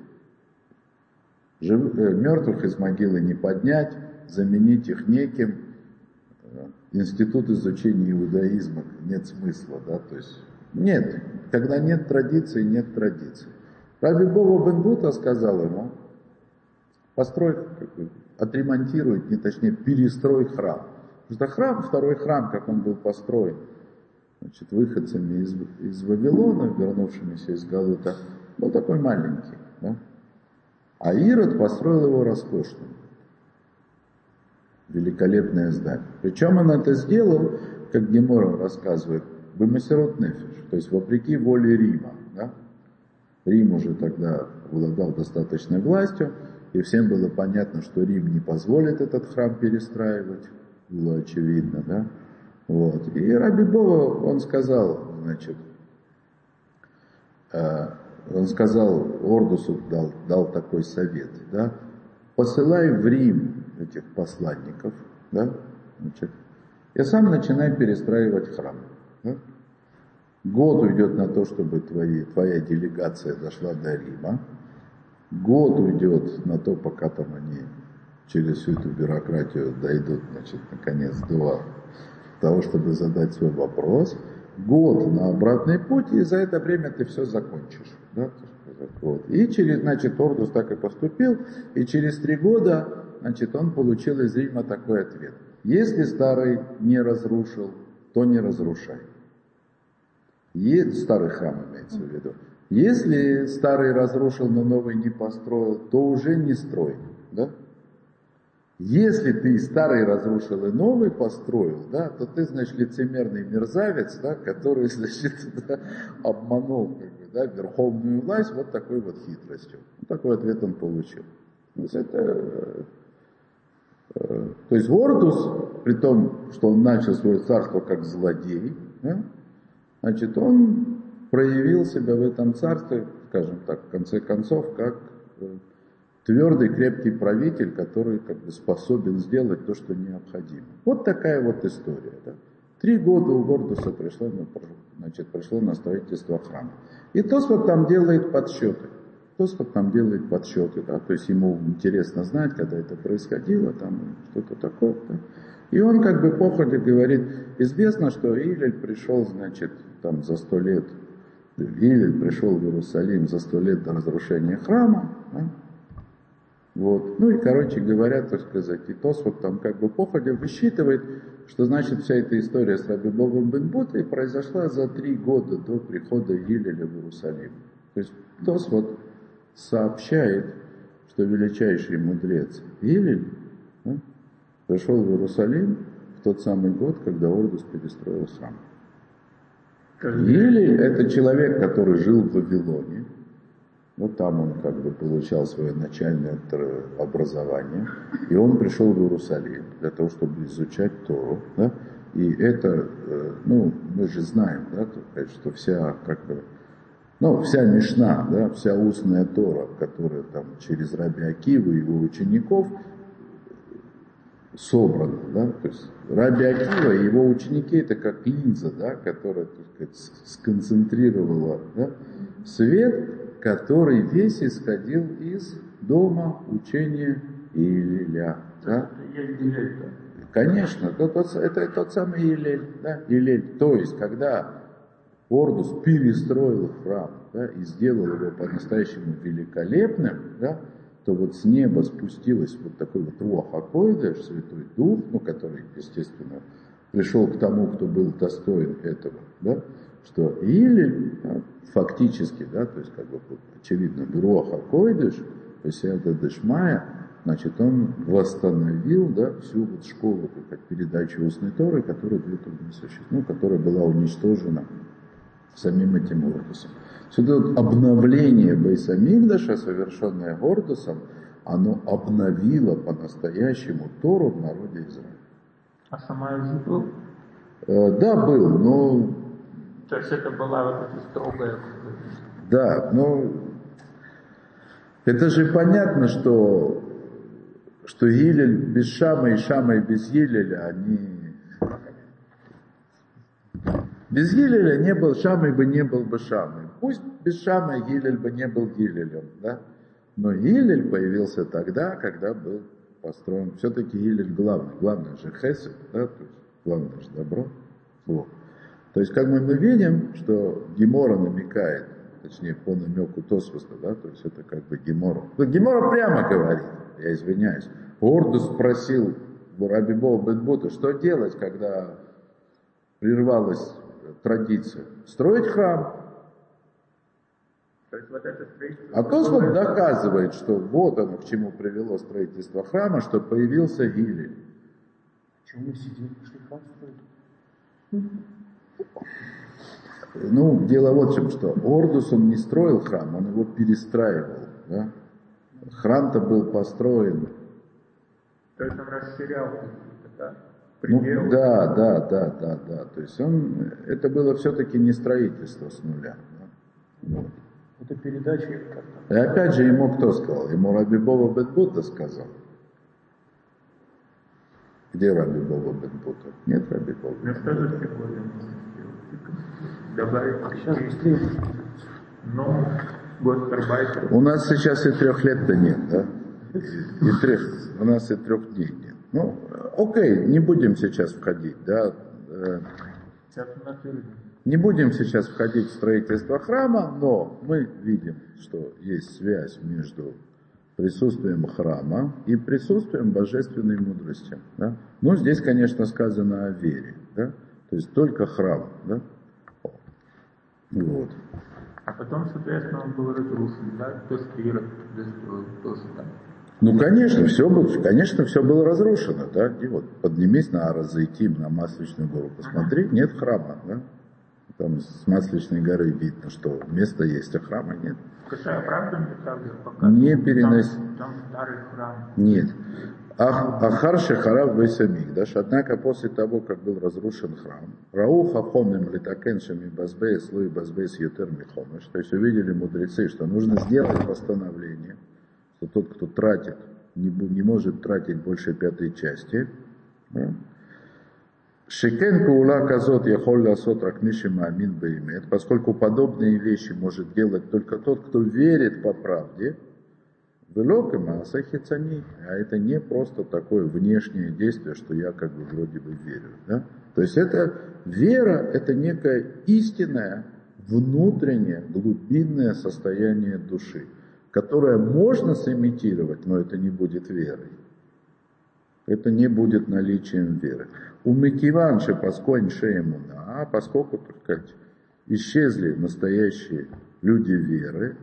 Жив, э, мертвых из могилы не поднять, заменить их неким. Институт изучения иудаизма нет смысла, да, то есть нет. Когда нет традиции, нет традиции. Раби Бова Бенбута сказал ему, построй отремонтируй, не точнее, перестрой храм. Потому что храм, второй храм, как он был построен, значит, выходцами из, из Вавилона, вернувшимися из Галута, был такой маленький. Да? А Ирод построил его роскошным. Великолепное здание. Причем он это сделал, как Гемора рассказывает, Бемасерот Нефиш, то есть вопреки воле Рима. Да? Рим уже тогда обладал достаточной властью, и всем было понятно, что Рим не позволит этот храм перестраивать, было очевидно, да. Вот. И Раби Бова, он сказал, значит, э, он сказал, Ордусу дал, дал такой совет, да, посылай в Рим этих посланников, да, значит, и сам начинай перестраивать храм. Да? Год уйдет на то, чтобы твои, твоя делегация дошла до Рима, Год уйдет на то, пока там они через всю эту бюрократию дойдут, значит, наконец до того, чтобы задать свой вопрос. Год на обратный путь, и за это время ты все закончишь. Да? Вот. И через, значит, Ордус так и поступил, и через три года, значит, он получил из Рима такой ответ. Если старый не разрушил, то не разрушай. Е... Старый храм имеется в виду. Если старый разрушил, но новый не построил, то уже не строй. Да? Если ты старый разрушил и новый построил, да, то ты, значит, лицемерный мерзавец, да, который, (laughs) значит, да, обманул как бы, да, верховную власть вот такой вот хитростью. Вот такой ответ он получил. То есть это, э, э, то есть Вордус, при том, что он начал свое царство как злодей, да, значит, он проявил себя в этом царстве, скажем так, в конце концов, как э, твердый, крепкий правитель, который как бы способен сделать то, что необходимо. Вот такая вот история. Да? Три года у Гордуса пришло, значит, пришло на строительство храма. И Тосфот там делает подсчеты. Тосфот там делает подсчеты, да, то есть ему интересно знать, когда это происходило, там что-то такое. Да. И он как бы походе говорит, известно, что Илель пришел, значит, там за сто лет, Илель пришел в Иерусалим за сто лет до разрушения храма, да, вот. Ну и, короче говоря, так сказать, и Тосфот там как бы походя высчитывает, что значит вся эта история с Раби Бобом бен Бутой произошла за три года до прихода Гилеля в Иерусалим. То есть Тосфот сообщает, что величайший мудрец Гилель да, пришел в Иерусалим в тот самый год, когда Ордус перестроил храм. Гилель – это человек, который жил в Вавилоне, ну, там он как бы получал свое начальное образование, и он пришел в Иерусалим для того, чтобы изучать Тору, да? И это, э, ну, мы же знаем, да, что вся, как бы, ну, вся Мишна, да, вся устная Тора, которая там через Раби Акива и его учеников собрана, да, то есть Раби Акива и его ученики это как линза, да, которая, так сказать, сконцентрировала да, свет, который весь исходил из дома учения Илеля. Да? Конечно, это, это тот самый Илель, да? Илель. То есть, когда Ордус перестроил храм да, и сделал его по-настоящему великолепным, да, то вот с неба спустилась вот такой вот Руахакойдыш, Святой Дух, ну, который, естественно, пришел к тому, кто был достоин этого, да, что или да, фактически, да, то есть как бы очевидно, Руаха Койдыш, то есть значит, он восстановил, да, всю вот школу, как передачу устной Торы, которая для этого не существует, ну, которая была уничтожена самим этим Ордусом. Все это обновление Байсамигдаша, совершенное Ордусом, оно обновило по-настоящему Тору в народе Израиля. А сама уже был? Э, да, был, но то есть это была вот эта строгая... Да, но это же понятно, что, что Гилель без Шама и Шама и без Гилеля, они... Без Гилеля не был Шама, и бы не был бы Шамой. Пусть без Шама Гилель бы не был Гилелем, да? Но Гилель появился тогда, когда был построен. Все-таки Гилель главный. Главное же Хесед, да? То есть главное же добро. Вот. То есть, как мы, мы видим, что Гемора намекает, точнее, по намеку Тосфоста, да, то есть это как бы Гемора. Ну, Гемора прямо говорит, я извиняюсь. Орду спросил Раби Бова Бенбута, что делать, когда прервалась традиция? Строить храм. А Тосфот доказывает, что вот оно к чему привело строительство храма, что появился Гилель. Почему мы сидим, пошли храм строить? Ну, дело вот в чем, что Ордус он не строил храм, он его перестраивал. Да? Храм-то был построен. То есть он расширял да? Ну, да, да, да, да, да. То есть он, это было все-таки не строительство с нуля. Да? Вот. Это передача И опять же ему кто сказал? Ему Раби Бова Бетбута сказал. Где Раби Бова Бетбута? Нет Раби Бова Бетбута добавить сейчас быстрее. Но гастарбайтер. У нас сейчас и трех лет-то нет, да? (laughs) и трех, у нас и трех дней нет. Ну, окей, не будем сейчас входить, да. Э, не будем сейчас входить в строительство храма, но мы видим, что есть связь между присутствием храма и присутствием божественной мудрости. Да? Ну, здесь, конечно, сказано о вере. Да? То есть только храм. Да? Вот. А потом, соответственно, он был разрушен, да? То, что Ирод достроил, тоже там. Ну, конечно, все было, конечно, все было разрушено, да, и вот поднимись на Аразаитим, на Масличную гору, посмотри, нет храма, да, там с Масличной горы видно, что место есть, а храма нет. Какая правда мне? Не перенос... Там, там старый храм. Нет. Ахар Шехарав Бейсамикдаш, однако после того, как был разрушен храм, Рауха Хомим Литакен Шами Базбейс Луи Базбейс Ютер Михомыш, то есть увидели мудрецы, что нужно сделать постановление, что тот, кто тратит, не, не может тратить больше пятой части, да, Шекен паула казот яхоль ласот ракмиши маамин беймет, поскольку подобные вещи может делать только тот, кто верит по правде, Велока масса хицани, а это не просто такое внешнее действие, что я как бы вроде бы верю. Да? То есть это вера, это некое истинное, внутреннее, глубинное состояние души, которое можно сымитировать, но это не будет верой. Это не будет наличием веры. У Микиванши посконь шеемуна, а поскольку, сказать, исчезли настоящие люди веры,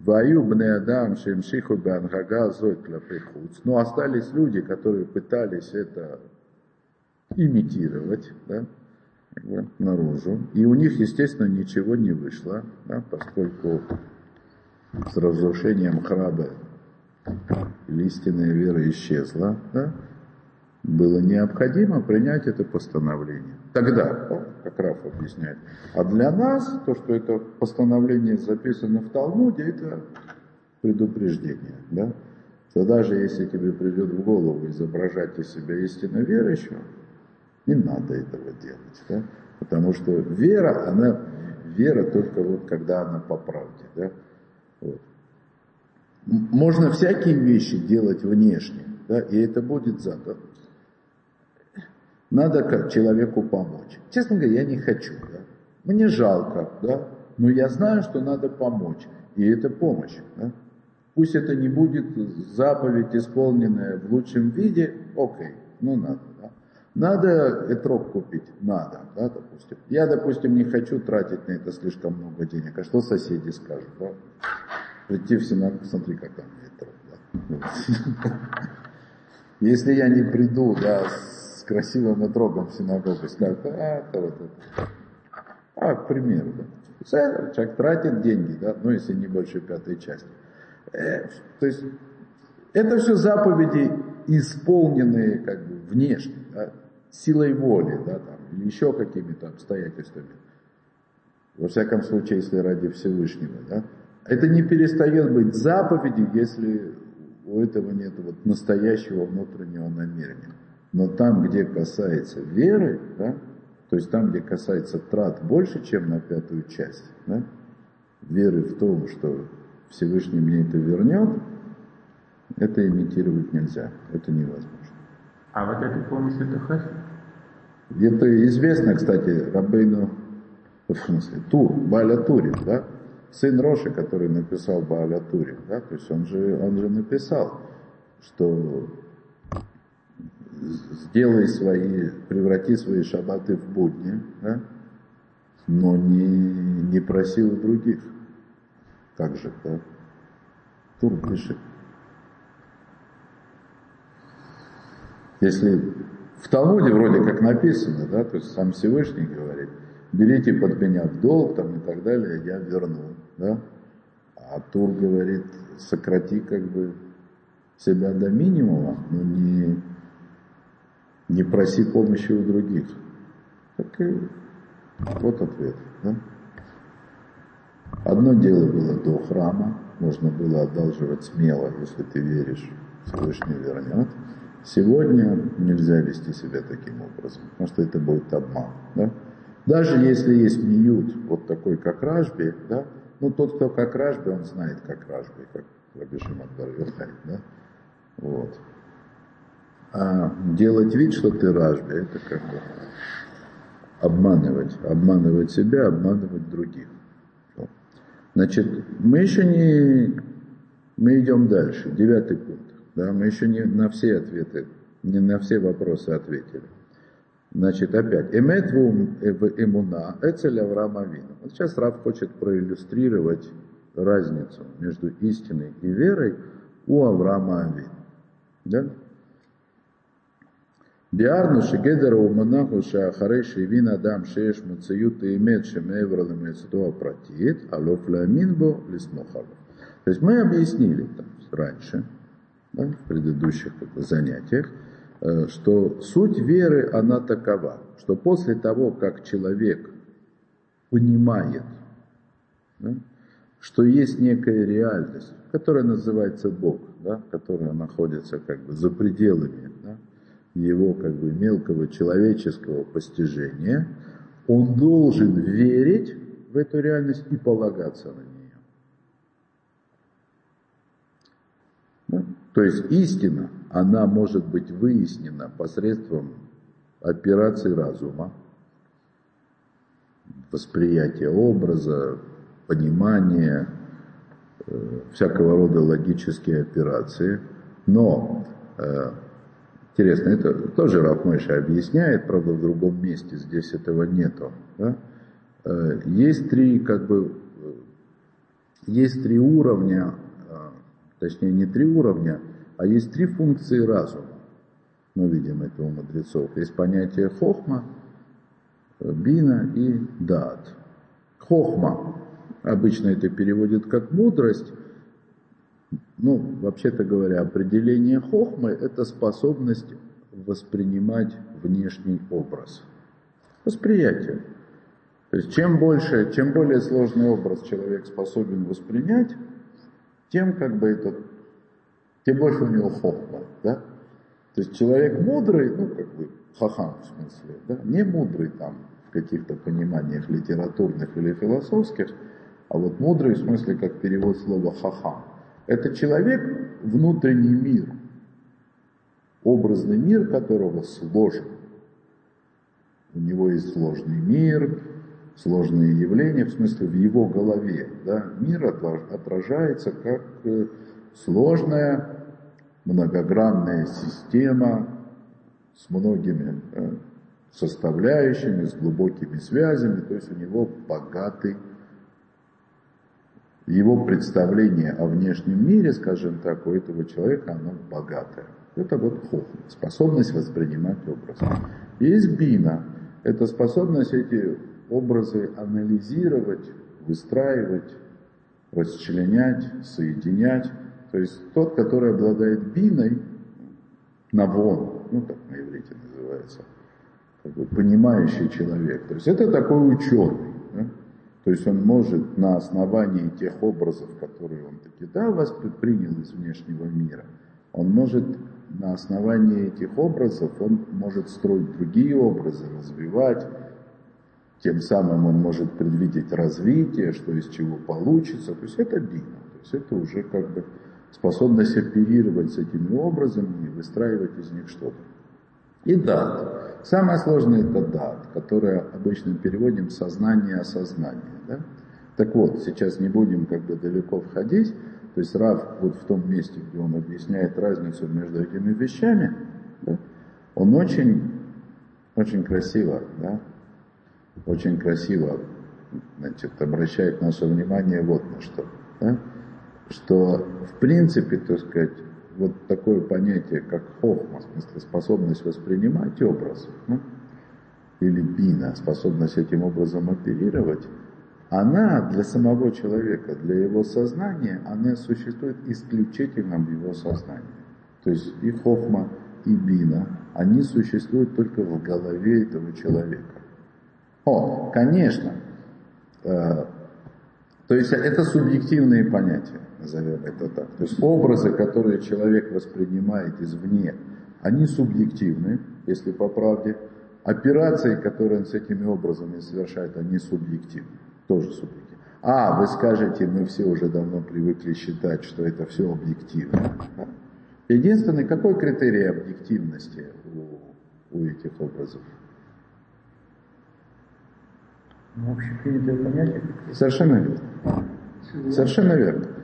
Ваю бнеадам шемшиху бангага зой клапехуц. Но остались люди, которые пытались это имитировать, да, наружу. И у них, естественно, ничего не вышло, да, поскольку с разрушением храма истинная вера исчезла, да, было необходимо принять это постановление. Тогда, как Раф объясняет, а для нас то, что это постановление записано в Талмуде, это предупреждение. Да? Что даже если тебе придет в голову изображать из себя истинно верующего, не надо этого делать. Да? Потому что вера, она вера только вот когда она по правде. Да? Вот. Можно всякие вещи делать внешне, да, и это будет задано. Надо человеку помочь. Честно говоря, я не хочу. Да? Мне жалко, да? но я знаю, что надо помочь. И это помощь. Да? Пусть это не будет заповедь, исполненная в лучшем виде, окей, ну надо. Да? Надо этрог купить? Надо, да, допустим. Я, допустим, не хочу тратить на это слишком много денег. А что соседи скажут? Да? Прийти в синагогу, смотри, как там этрог. (laughs) Если я не приду да, красивым отрогом синагогу, скажут, а, это вот это. А, к примеру, да. Человек тратит деньги, да, ну, если не больше пятой части. Э, то есть, это все заповеди, исполненные как бы внешне, да, силой воли, да, там, или еще какими-то обстоятельствами. Во всяком случае, если ради Всевышнего, да. Это не перестает быть заповедью, если у этого нет вот настоящего внутреннего намерения. Но там, где касается веры, да, то есть там, где касается трат больше, чем на пятую часть, да, веры в том, что Всевышний мне это вернет, это имитировать нельзя, это невозможно. А вот эта помощь это хасид? Это известно, кстати, Рабейну, в смысле, Тур, Баля Турин, да, сын Роши, который написал Баля Турин, да, то есть он же, он же написал, что сделай свои, преврати свои шабаты в будни, да? но не, не проси у других. Как же, да? Тур пишет. Если в Талмуде вроде как написано, да, то есть сам Всевышний говорит, берите под меня в долг там и так далее, я верну, да. А Тур говорит, сократи как бы себя до минимума, но не, не проси помощи у других. Так и вот ответ. Да? Одно дело было до храма, можно было одалживать смело, если ты веришь, Всевышний вернет. Сегодня нельзя вести себя таким образом, потому что это будет обман. Да? Даже если есть миют, вот такой, как Ражби, да, ну тот, кто как Ражби, он знает, как Ражби, как Раби Шимон да? Вот. А делать вид, что ты Рашби, это как бы обманывать. Обманывать себя, обманывать других. Значит, мы еще не... Мы идем дальше. Девятый пункт. Да, мы еще не на все ответы, не на все вопросы ответили. Значит, опять, эмет в имуна, эцель Авраама Вина. Вот сейчас Рав хочет проиллюстрировать разницу между истиной и верой у Авраама Авина. Да? ביארנו שגדר האומנה הוא שאחרי שהבין אדם שיש מציאות האמת שמעבר למציאותו הפרטית, עלוף להאמין бо, лесмох То есть мы объяснили там, раньше, да, в предыдущих занятиях, Э, что суть веры, она такова, что после того, как человек понимает, да, что есть некая реальность, которая называется Бог, да, которая находится как бы за пределами да, его как бы мелкого человеческого постижения, он должен верить в эту реальность и полагаться на нее. Да? То есть истина, она может быть выяснена посредством операций разума, восприятия образа, понимания, э, всякого рода логические операции. Но, э, интересно, это тоже Рафмойша объясняет, правда, в другом месте, здесь этого нету. Да? Э, есть три, как бы, есть три уровня точнее не три уровня, а есть три функции разума. Мы видим это у мудрецов. Есть понятие хохма, бина и дат. Хохма, обычно это переводит как мудрость, ну, вообще-то говоря, определение хохмы – это способность воспринимать внешний образ. Восприятие. То есть чем больше, чем более сложный образ человек способен воспринять, тем как бы это, тем больше у него хохма, да? То есть человек мудрый, ну как бы хахам в смысле, да? Не мудрый там в каких-то пониманиях литературных или философских, а вот мудрый в смысле как перевод слова хахам. Это человек внутренний мир, образный мир которого сложен. У него есть сложный мир, сложные явления, в смысле в его голове. Да? Мир отражается как э, сложная многогранная система с многими э, составляющими, с глубокими связями, то есть у него богатый его представление о внешнем мире, скажем так, у этого человека, оно богатое. Это вот хохма, способность воспринимать образ. Есть бина, это способность эти образы анализировать, выстраивать, расчленять, соединять. То есть тот, который обладает биной, навон, ну так на иврите называется, как бы понимающий человек. То есть это такой ученый. То есть он может на основании тех образов, которые он таки да, воспринял из внешнего мира, он может на основании этих образов, он может строить другие образы, развивать, тем самым он может предвидеть развитие, что из чего получится. То есть это бина. То есть это уже как бы способность оперировать с этими образами и выстраивать из них что-то. И дат. Самое сложное это дат, которое обычно переводим сознание осознание. Да? Так вот, сейчас не будем как бы далеко входить. То есть Рав вот в том месте, где он объясняет разницу между этими вещами, да, он очень, очень красиво да, очень красиво значит, обращает наше внимание вот на что. Да? Что в принципе, так сказать, вот такое понятие, как хохма, в смысле способность воспринимать образ, ну, или бина, способность этим образом оперировать, она для самого человека, для его сознания, она существует исключительно в его сознании. То есть и хохма, и бина, они существуют только в голове этого человека. О, конечно. Э, то есть это субъективные понятия, назовем это так. То есть образы, которые человек воспринимает извне, они субъективны, если по правде. Операции, которые он с этими образами совершает, они субъективны, тоже субъективны. А, вы скажете, мы все уже давно привыкли считать, что это все объективно. Единственный, какой критерий объективности у, у этих образов? Ну, общепринятое понятие. Совершенно верно. Совершенно верно.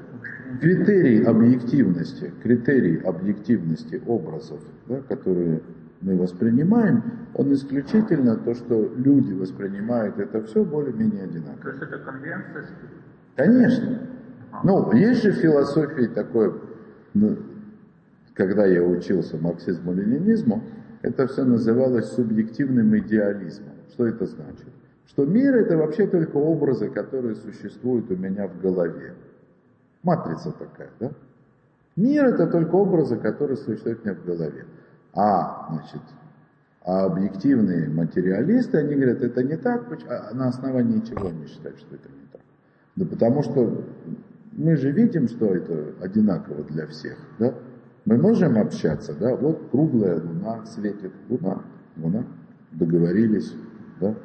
Критерий объективности, критерий объективности образов, да, которые мы воспринимаем, он исключительно то, что люди воспринимают это все более-менее одинаково. То есть это конвенция? Конечно. Ну, есть же в философии такое, ну, когда я учился марксизму-ленинизму, это все называлось субъективным идеализмом. Что это значит? Что мир это вообще только образы, которые существуют у меня в голове. Матрица такая, да? Мир это только образы, которые существуют у меня в голове. А, значит, а объективные материалисты, они говорят, это не так, а на основании чего они считают, что это не так? Да потому что мы же видим, что это одинаково для всех, да? Мы можем общаться, да, вот круглая луна светит, луна, луна, договорились, да,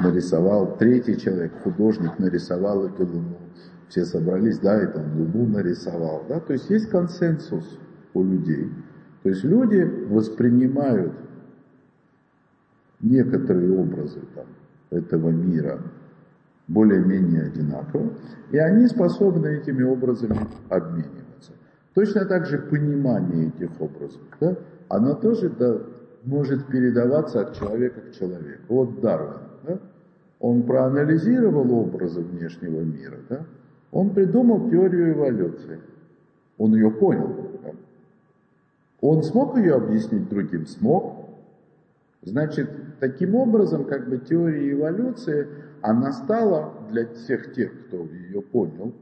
нарисовал, третий человек, художник, нарисовал эту луну, все собрались, да, это он луну нарисовал, да, то есть есть консенсус у людей, то есть люди воспринимают некоторые образы там, этого мира более-менее одинаково, и они способны этими образами обмениваться. Точно так же понимание этих образов, да, оно тоже да, может передаваться от человека к человеку. Вот Дарвин, да, он проанализировал образы внешнего мира, да, он придумал теорию эволюции, он ее понял. Он смог ее объяснить другим? Смог. Значит, таким образом, как бы теория эволюции, она стала для всех тех, кто ее понял,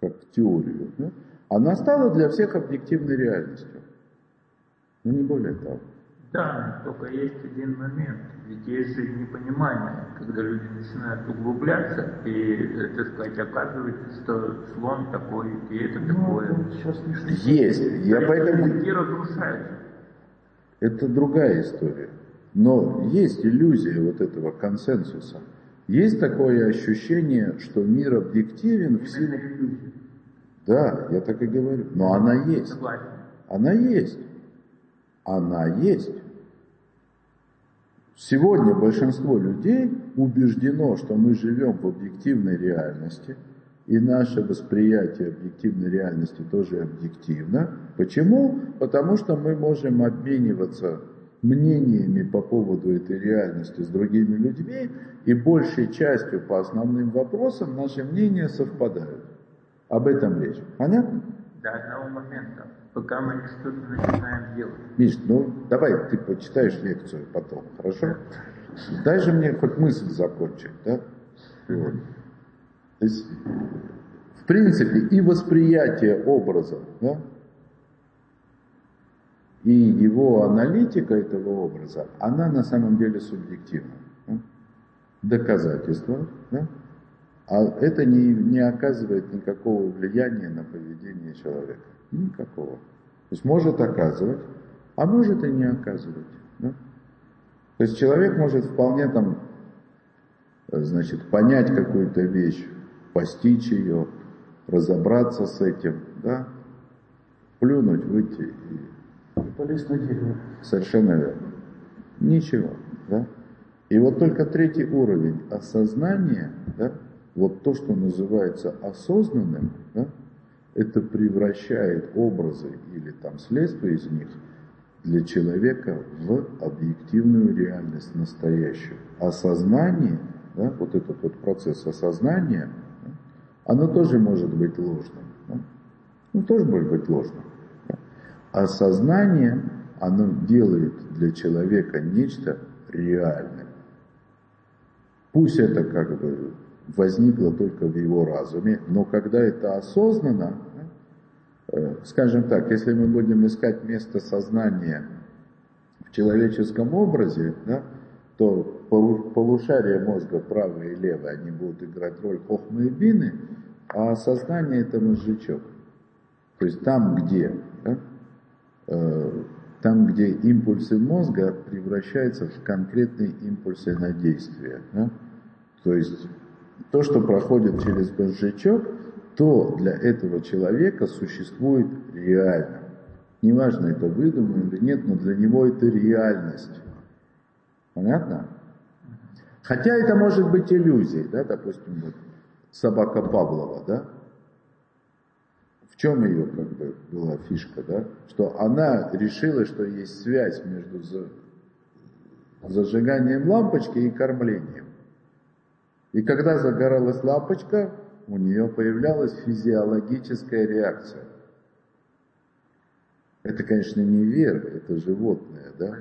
как теорию, она стала для всех объективной реальностью. Но не более того. Да, только есть один момент. Ведь есть же непонимание, когда люди начинают углубляться, и, так сказать, оказывается, что слон такой, и это ну, такое. Сейчас есть. Я поэтому... Языки разрушаются. Это другая история. Но есть иллюзия вот этого консенсуса. Есть такое ощущение, что мир объективен в силу... Да, я так и говорю. Но она есть. Она есть. Она есть. Сегодня большинство людей убеждено, что мы живем в объективной реальности, и наше восприятие объективной реальности тоже объективно. Почему? Потому что мы можем обмениваться мнениями по поводу этой реальности с другими людьми, и большей частью по основным вопросам наши мнения совпадают. Об этом речь. Понятно? До одного момента, пока мы что-то начинаем делать. Миш, ну давай ты почитаешь лекцию потом, хорошо? Дай же мне хоть мысль закончить, да? Вот. То есть, в принципе, и восприятие образа, да, и его аналитика этого образа, она на самом деле субъективна. Да? Доказательства, да? а это не, не оказывает никакого влияния на поведение человека. Никакого. То есть может оказывать, а может и не оказывать. Да? То есть человек может вполне там, значит, понять какую-то вещь, постичь ее, разобраться с этим, да, плюнуть, выйти и Полез на дерево. Совершенно верно. Ничего, да? И вот только третий уровень осознания, да, вот то, что называется осознанным, да, это превращает образы или там следствие из них для человека в объективную реальность настоящую. Осознание, да, вот этот вот процесс осознания, да, оно тоже может быть ложным. Да? Ну, тоже может быть ложным. А сознание, оно делает для человека нечто реальное. Пусть это как бы возникло только в его разуме, но когда это осознанно, скажем так, если мы будем искать место сознания в человеческом образе, да, то полушария мозга правое и левое, они будут играть роль хохмы и бины, а сознание это мозжечок. То есть там, где да, Э, там, где импульсы мозга превращаются в конкретные импульсы на действие. Да? То есть то, что проходит через мозжечок, то для этого человека существует реально. Неважно, это выдумано или нет, но для него это реальность. Понятно? Хотя это может быть иллюзией, да, допустим, вот собака Павлова, да? В чем ее как бы была фишка, да? Что она решила, что есть связь между зажиганием лампочки и кормлением. И когда загоралась лампочка, у нее появлялась физиологическая реакция. Это, конечно, не вера, это животное, да?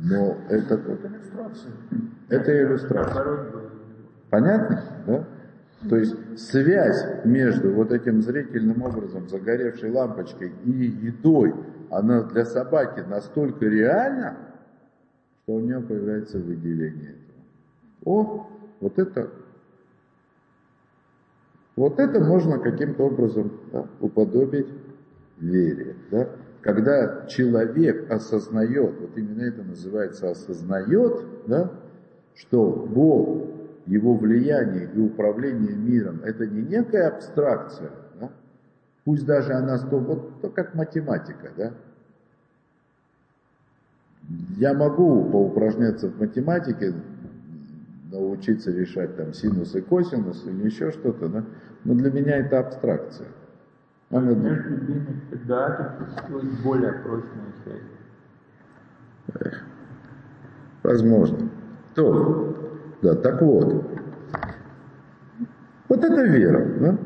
Но это, это иллюстрация. Это иллюстрация. Понятно? Да? То есть связь между вот этим зрительным образом загоревшей лампочкой и едой, она для собаки настолько реальна, что у нее появляется выделение этого. О, вот это, вот это можно каким-то образом да, уподобить вере. Да? Когда человек осознает, вот именно это называется осознает, да, что Бог, его влияние и управление миром, это не некая абстракция, да? пусть даже она, сто, вот то как математика, да, я могу поупражняться в математике, научиться решать там синус и косинус или еще что-то, да? Но для меня это абстракция. А между ними да, существует более прочная связь. Возможно. То, да, так вот. Вот это вера, да?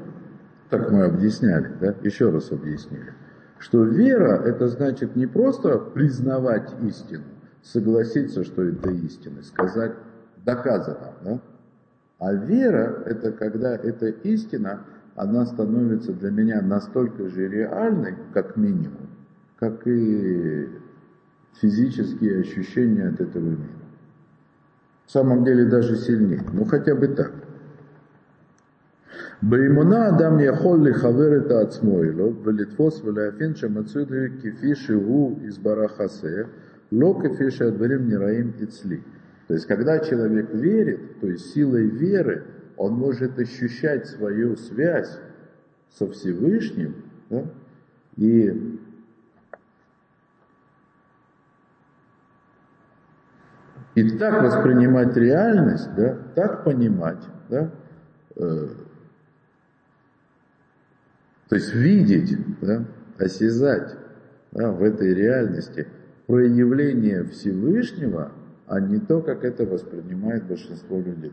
Так мы объясняли, да? Еще раз объяснили что вера это значит не просто признавать истину, согласиться, что это истина, сказать доказано, да? а вера это когда эта истина, она становится для меня настолько же реальной, как минимум, как и физические ощущения от этого мира. В самом деле даже сильнее, ну хотя бы так. באמונה אדם יכול לחבר את עצמו אלו ולתפוס ולהבין שהמציאות היא כפי שהוא יסברך עשה, לא כפי שהדברים נראים אצלי. То есть, когда человек верит, то есть силой веры, он может ощущать свою связь со Всевышним, да, и и так воспринимать реальность, да, так понимать, да, э, то есть видеть, да, осязать да, в этой реальности проявление Всевышнего, а не то, как это воспринимает большинство людей.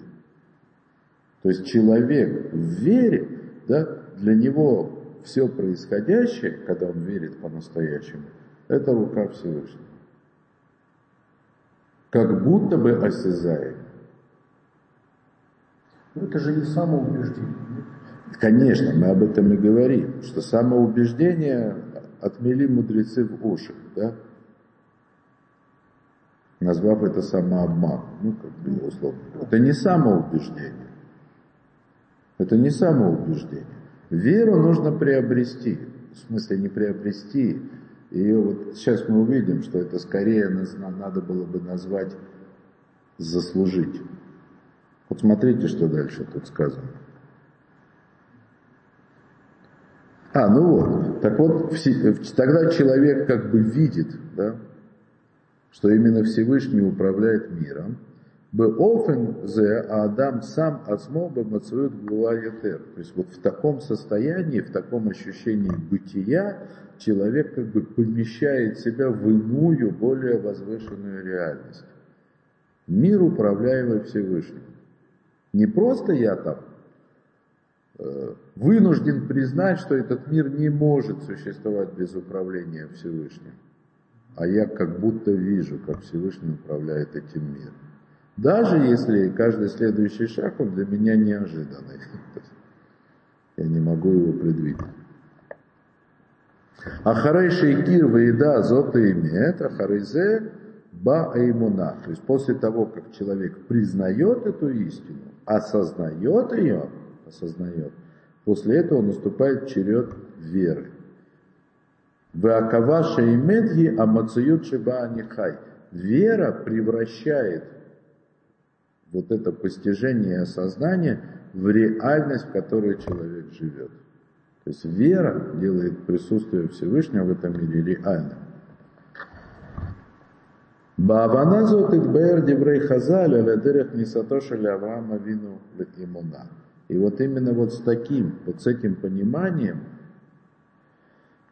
То есть человек в вере, да, для него все происходящее, когда он верит по-настоящему, это рука Всевышнего. Как будто бы осязаем. Но это же не самоубеждение. Конечно, мы об этом и говорим, что самоубеждение отмели мудрецы в уши, да? Назвав это самообман, ну, как бы условно. Это не самоубеждение. Это не самоубеждение. Веру нужно приобрести. В смысле не приобрести. И вот сейчас мы увидим, что это скорее нам надо было бы назвать заслужить. Вот смотрите, что дальше тут сказано. А, ну вот. Так вот, тогда человек как бы видит, да, что именно Всевышний управляет миром. Беофен зе а Адам сам ацмо бемацует глуа ятер. То есть вот в таком состоянии, в таком ощущении бытия человек как бы помещает себя в иную, более возвышенную реальность. Мир, управляемый Всевышним. Не просто я там Э, вынужден признать, что этот мир не может существовать без управления Всевышним. А я как будто вижу, как Всевышний управляет этим миром. Даже если каждый следующий шаг, он для меня неожиданный. (laughs) Я не могу его предвидеть. Ахарей шейкир ваида зота имеет, ахарейзе ба аймуна. То есть после того, как человек признает эту истину, осознает ее, осознает. После этого наступает черед веры. Веакаваша и медги амацают шиба анихай. Вера превращает вот это постижение и осознание в реальность, в которой человек живет. То есть вера делает присутствие Всевышнего в этом мире реальным. Баавана зот идбер дебрей хазаль алядерех нисато шели Авраама вину имуна. И вот именно вот с таким, вот с этим пониманием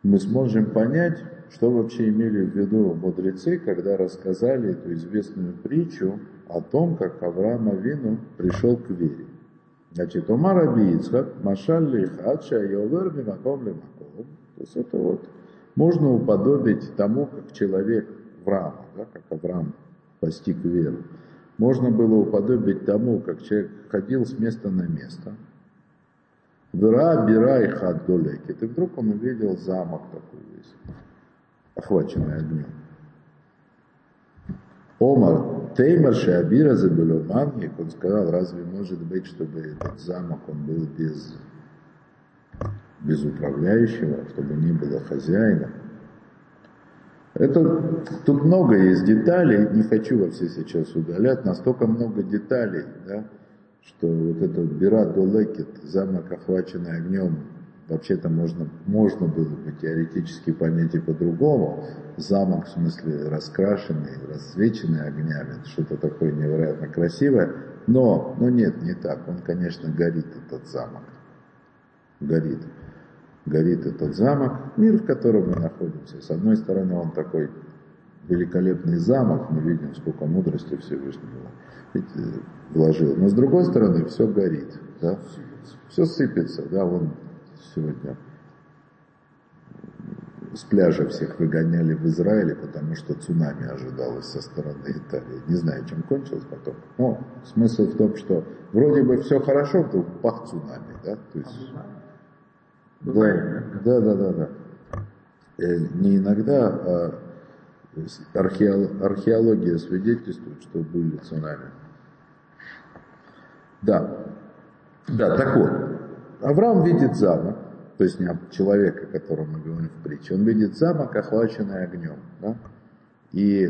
мы сможем понять, что вообще имели в виду мудрецы, когда рассказали эту известную притчу о том, как Авраам Авину пришел к вере. Значит, Умар Абиицхак, Машаль Лихат, Шайовер, Мимаком Лимаком. То есть это вот можно уподобить тому, как человек Авраама, да, как Авраам постиг веру. Можно было уподобить тому, как человек ходил с места на место. Вера, бира и хат долекит. И вдруг он увидел замок такой весь, охваченный огнем. Омар Теймар Шабира Забелюманник, он сказал, разве может быть, чтобы этот замок он был без, без управляющего, чтобы не было хозяина? Это, тут много есть деталей, не хочу во все сейчас удалять, настолько много деталей, да, что вот этот Бира Долекет, замок, охваченный огнем, вообще-то можно, можно было бы теоретически понять и по-другому. Замок, в смысле, раскрашенный, расцвеченный огнями, что-то такое невероятно красивое. Но, но нет, не так. Он, конечно, горит, этот замок. Горит горит этот замок, мир, в котором мы находимся. С одной стороны, он такой великолепный замок, мы видим, сколько мудрости Всевышнего вложил. Но с другой стороны, все горит, да? все сыпется. Да? Вон сегодня с пляжа всех выгоняли в Израиле, потому что цунами ожидалось со стороны Италии. Не знаю, чем кончилось потом. Но смысл в том, что вроде бы все хорошо, вдруг пах цунами. Да? То есть, да, да, да, да, да. Э, не иногда, а археология свидетельствует, что были цунами. Да, да, так вот, Авраам видит замок, то есть не человека, о котором мы говорим в притче, он видит замок, охваченный огнем. Да? И,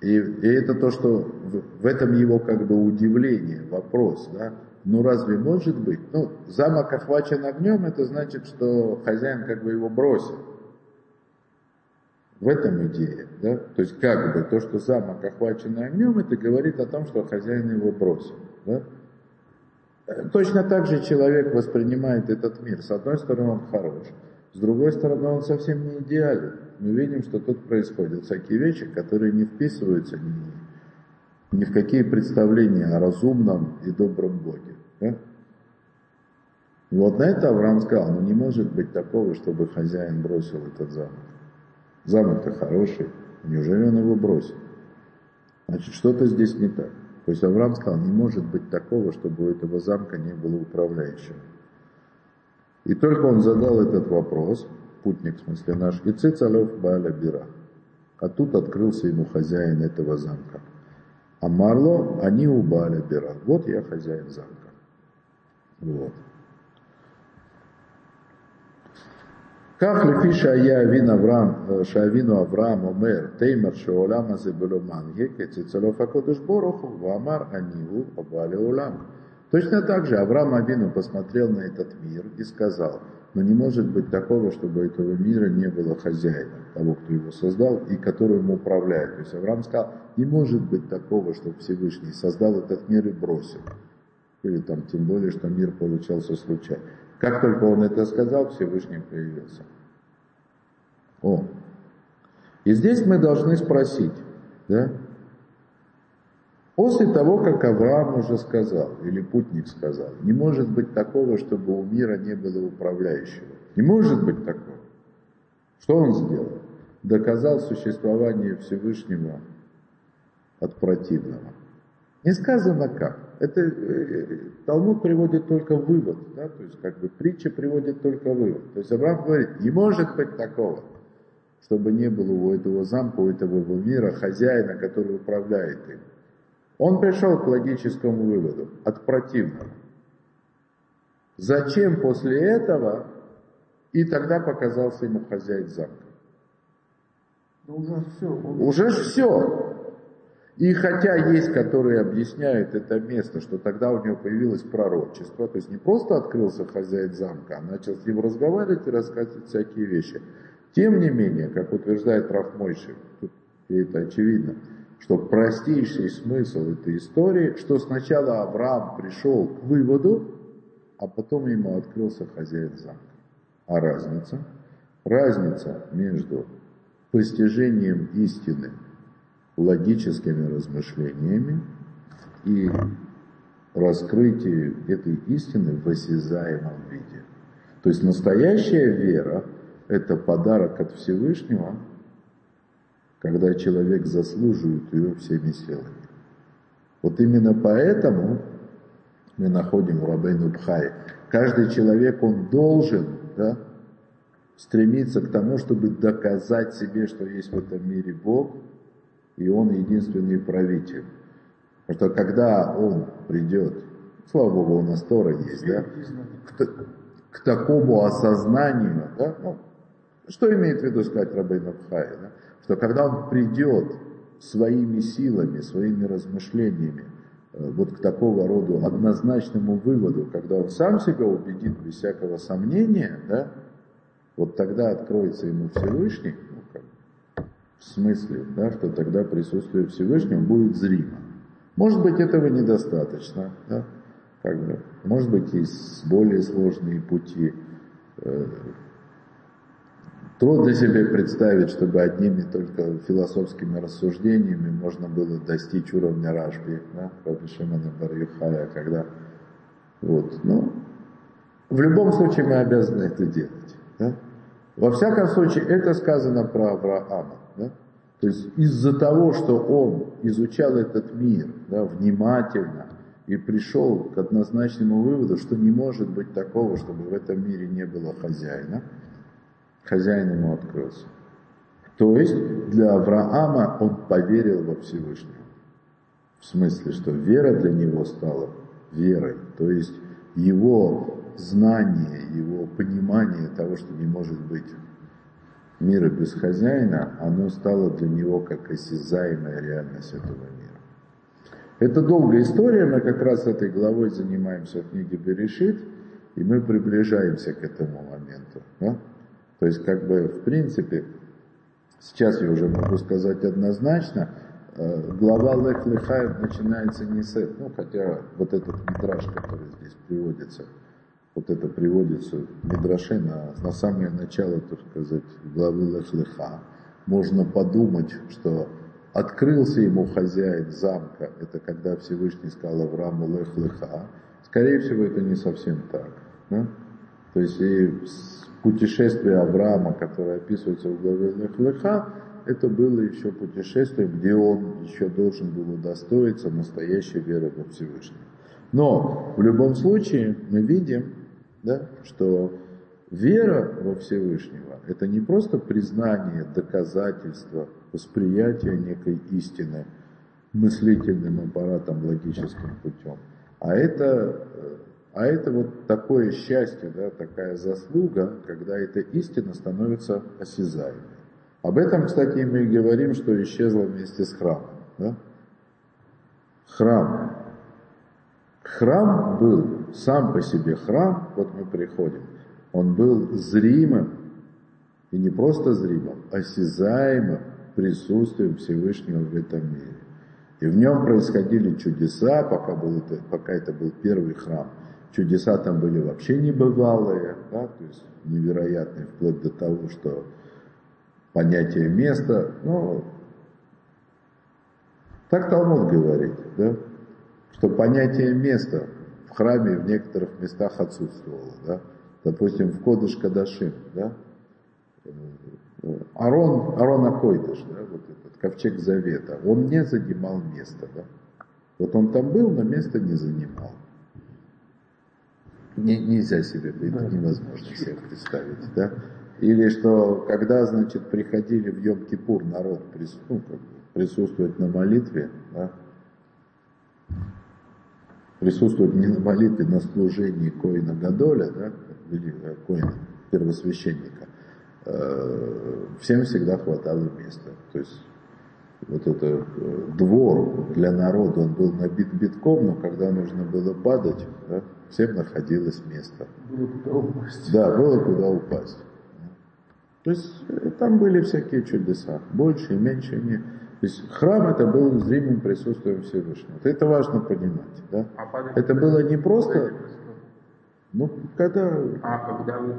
и, и это то, что в, в этом его как бы удивление, вопрос, да, ну разве может быть? Ну, замок охвачен огнем, это значит, что хозяин как бы его бросил. В этом идея, да? То есть как бы то, что замок охвачен огнем, это говорит о том, что хозяин его бросил, да? Точно так же человек воспринимает этот мир. С одной стороны, он хорош, с другой стороны, он совсем не идеален. Мы видим, что тут происходят всякие вещи, которые не вписываются ни ни в какие представления о разумном и добром Боге. Да? И вот на это Авраам сказал, ну не может быть такого, чтобы хозяин бросил этот замок. Замок-то хороший, неужели он его бросил? Значит, что-то здесь не так. То есть Авраам сказал, не может быть такого, чтобы у этого замка не было управляющего. И только он задал этот вопрос, путник, в смысле наш, и Цицалев Бааля Бира. А тут открылся ему хозяин этого замка. А Марло, они у Баля Бира. Вот я хозяин замка. Вот. כך לפי שהיה אבין אברהם, שאבינו אברהם אומר, תימר שהעולם הזה בלא מנהיג, קצץ אלוף הקודש ברוך הוא, ואמר, אני הוא הבא לעולם. Точно так же Авраам Авину посмотрел на этот мир и сказал, но не может быть такого, чтобы этого мира не было хозяина, того, кто его создал и который ему управляет. То есть Авраам сказал, не может быть такого, чтобы Всевышний создал этот мир и бросил. Или там, тем более, что мир получался случайно. Как только он это сказал, Всевышний появился. О. И здесь мы должны спросить, да, После того, как Авраам уже сказал, или путник сказал, не может быть такого, чтобы у мира не было управляющего. Не может быть такого. Что он сделал? Доказал существование Всевышнего от противного. Не сказано как. Это э, Талмуд приводит только вывод, да, то есть как бы притча приводит только вывод. То есть Авраам говорит, не может быть такого, чтобы не было у этого замка, у этого мира хозяина, который управляет им. Он пришел к логическому выводу от противного. Зачем после этого? И тогда показался ему хозяин замка. Да уже все. Он... Уже все. И хотя есть, которые объясняют это место, что тогда у него появилось пророчество, то есть не просто открылся хозяин замка, а начал с ним разговаривать и рассказывать всякие вещи. Тем не менее, как утверждает Рафмойши, и это очевидно, что простейший смысл этой истории, что сначала Авраам пришел к выводу, а потом ему открылся хозяин замка. А разница? Разница между постижением истины логическими размышлениями и раскрытие этой истины в осязаемом виде. То есть настоящая вера – это подарок от Всевышнего, когда человек заслуживает ее всеми силами. Вот именно поэтому мы находим в Рабейну Бхай. Каждый человек, он должен да, стремиться к тому, чтобы доказать себе, что есть в этом мире Бог – и он единственный правитель. Потому что когда он придет, слава Богу, у нас Тора есть, да, к, к такому осознанию, да, ну, что имеет в виду сказать Рабейн Абхай, да, что когда он придет своими силами, своими размышлениями, э, вот к такого рода однозначному выводу, когда он сам себя убедит без всякого сомнения, да, вот тогда откроется ему Всевышний, в смысле, да, что тогда присутствие Всевышнего будет зримо. Может быть, этого недостаточно, да, как бы, может быть, есть более сложные пути. Э, трудно себе представить, чтобы одними только философскими рассуждениями можно было достичь уровня Рашби, да, Раби Шимона Бар когда вот, ну, в любом случае мы обязаны это делать. Да? Во всяком случае, это сказано про Авраама. Да? То есть из-за того, что он изучал этот мир да, внимательно и пришел к однозначному выводу, что не может быть такого, чтобы в этом мире не было хозяина, хозяин ему открылся. То есть для Авраама он поверил во Всевышнего. В смысле, что вера для него стала верой. То есть его знание, его понимание того, что не может быть мира без хозяина, оно стало для него как осязаемая реальность этого мира. Это долгая история, мы как раз этой главой занимаемся в книге Берешит, и мы приближаемся к этому моменту. Да? То есть, как бы, в принципе, сейчас я уже могу сказать однозначно, э, глава Лех Лехай начинается не с этого, ну, хотя вот этот мидраж, который здесь приводится – вот это приводится в Мидраше на, на самое начало, так сказать, главы Лехлеха. Можно подумать, что открылся ему хозяин замка, это когда Всевышний сказал Аврааму Лехлеха. Скорее всего, это не совсем так. Да? То есть и путешествие Авраама, которое описывается в главе Лехлеха, это было еще путешествие, где он еще должен был удостоиться настоящей веры во Всевышнего. Но в любом случае мы видим, да, что вера во Всевышнего – это не просто признание, доказательство, восприятие некой истины мыслительным аппаратом, логическим путем, а это, а это вот такое счастье, да, такая заслуга, когда эта истина становится осязаемой. Об этом, кстати, мы и говорим, что исчезло вместе с храмом. Да? Храм. Храм был сам по себе храм, вот мы приходим, он был зримым, и не просто зримым, а осязаемым присутствием Всевышнего в этом мире. И в нем происходили чудеса, пока, был это, пока это был первый храм. Чудеса там были вообще небывалые, да, то есть невероятные, вплоть до того, что понятие места, ну, так Талмуд говорит, да, что понятие места в храме в некоторых местах отсутствовало. Да? Допустим, в Кодыш Кадашим. Да? Арон, Арон Акойдыш, да, вот этот ковчег Завета, он не занимал место. Да? Вот он там был, но место не занимал. Не, нельзя себе, это невозможно себе представить. Да? Или что, когда, значит, приходили в Йом-Кипур народ ну, как бы, присутствовать на молитве, да, присутствовать не на молитве, на служении Коина Гадоля, да, Коина, первосвященника, э, всем всегда хватало места. То есть вот это э, двор для народа, он был набит битком, но когда нужно было падать, да, всем находилось место. Было куда упасть. Да, было куда упасть. То есть там были всякие чудеса, больше и меньше. Меньше. То есть храм это был зримым присутствием Всевышнего. Вот это важно понимать. Да? А Это было не просто, ну, когда... А когда вы...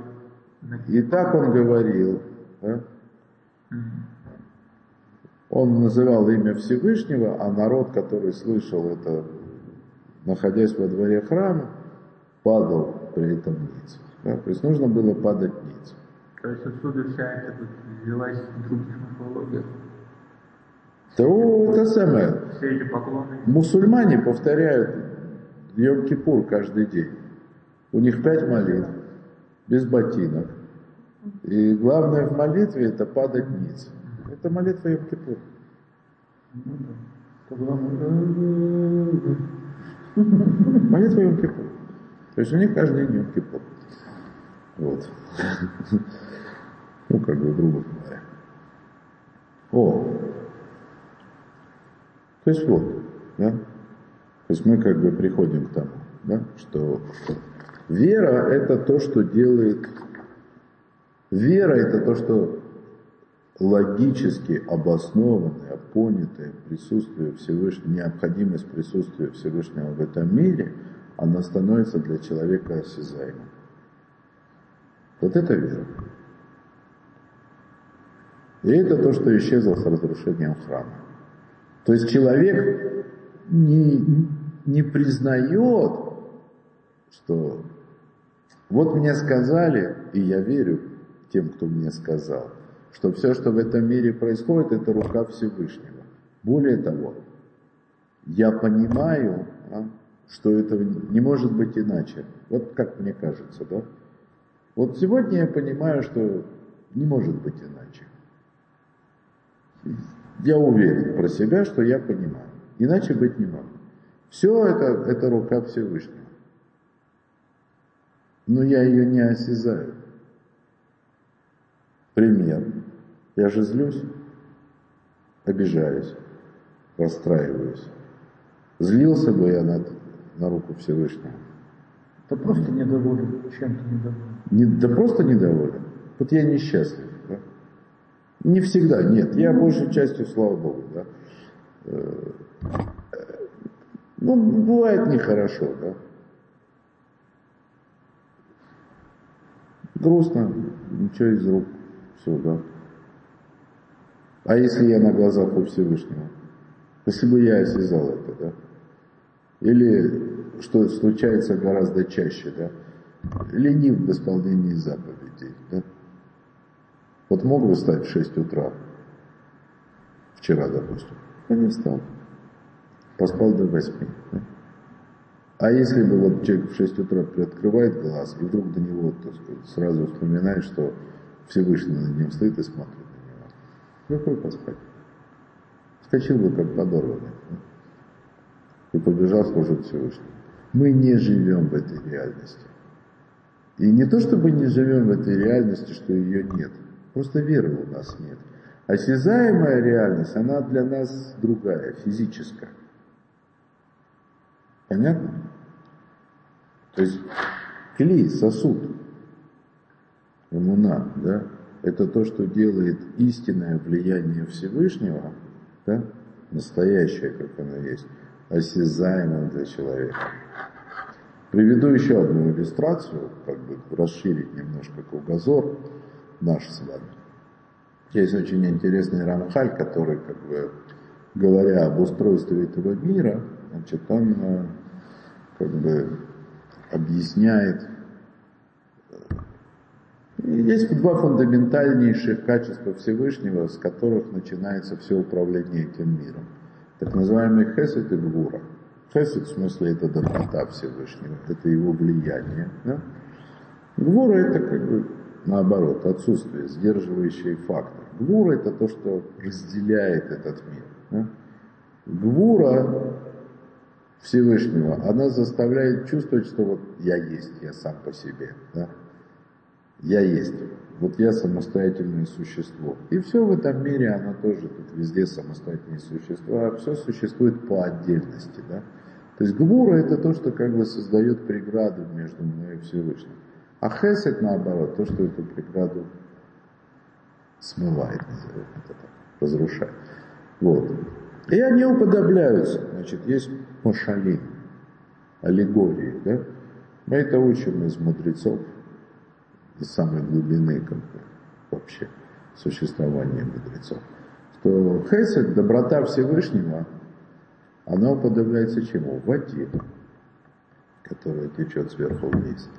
И так он говорил, да? Он называл имя Всевышнего, а народ, который слышал это, находясь во дворе храма, падал при этом ниц. Да? То есть нужно было падать ниц. То есть отсюда вся эта взялась в других мифологиях. То это самое. Все эти поклоны. Мусульмане повторяют Йом-Кипур каждый день. У них пять молитв, без ботинок. И главное в молитве это падать ниц. Это молитва Йом-Кипур. Молитва Йом-Кипур. То есть у них каждый день Йом-Кипур. Вот. (laughs) Ну, как бы, грубо говоря. О. То есть вот, да? То есть мы как бы приходим к тому, да, что вера это то, что делает... Вера это то, что логически обоснованное, понятое присутствие Всевышнего, необходимость присутствия Всевышнего в этом мире, она становится для человека осязаемой. Вот это вера. И это то, что исчезло с разрушением храма. То есть человек не, не признает, что вот мне сказали, и я верю тем, кто мне сказал, что все, что в этом мире происходит, это рука Всевышнего. Более того, я понимаю, а, что это не может быть иначе. Вот как мне кажется, да? Вот сегодня я понимаю, что не может быть иначе. Я уверен про себя, что я понимаю. Иначе быть не может. Все это, это рука Всевышнего. Но я ее не осязаю. Пример. Я же злюсь, обижаюсь, расстраиваюсь. Злился бы я на, на руку Всевышнего. Да просто недоволен, чем-то недоволен. Не, да просто недоволен. Вот я несчастлив. Не всегда, нет. Я большей частью, слава Богу, да. Э, Ну, бывает нехорошо, да. Грустно, ничего из рук, все, да. А если я на глазах у Всевышнего? Если бы я осязал это, да? Или, что случается гораздо чаще, да? Ленив в исполнении заповедей, да? Вот мог бы встать в 6 утра, вчера, допустим, я не встал, поспал до 8. Да? А если бы вот человек в 6 утра приоткрывает глаз, и вдруг до него, так сказать, сразу вспоминает, что Всевышний над ним стоит и смотрит на него. Какой поспать? Вскочил бы как подорванный. И побежал служить Всевышнему. Мы не живем в этой реальности. И не то, чтобы не живем в этой реальности, что ее нет. Просто веры у нас нет. Осязаемая реальность, она для нас другая, физическая. Понятно? То есть кли, сосуд, иммуна, да, это то, что делает истинное влияние Всевышнего, да, настоящее, как оно есть, осязаемым для человека. Приведу еще одну иллюстрацию, как бы расширить немножко кругозор наш с вами. Есть очень интересный Рамхаль, который, как бы, говоря об устройстве этого мира, значит, он э, как бы объясняет и есть два фундаментальнейших качества Всевышнего, с которых начинается все управление этим миром. Так называемый хесед и гвура. Хесед в смысле это доброта Всевышнего, это его влияние. Да? Гвура это как бы наоборот, отсутствие, сдерживающий фактор. Гвура это то, что разделяет этот мир. Да? Гвура Всевышнего, она заставляет чувствовать, что вот я есть, я сам по себе. Да? Я есть. Вот я самостоятельное существо. И все в этом мире, оно тоже тут везде самостоятельные существа, а все существует по отдельности. Да? То есть гвура это то, что как бы создает преграду между мной и Всевышним. А хесед наоборот, то, что эту преграду смывает, назовем это так, разрушает. Вот. И они уподобляются. Значит, есть машалим, аллегории, да? Мы это учим из мудрецов, из самой глубины вообще существования мудрецов. Что хесед, доброта Всевышнего, она уподобляется чему? Воде, которая течет сверху вниз.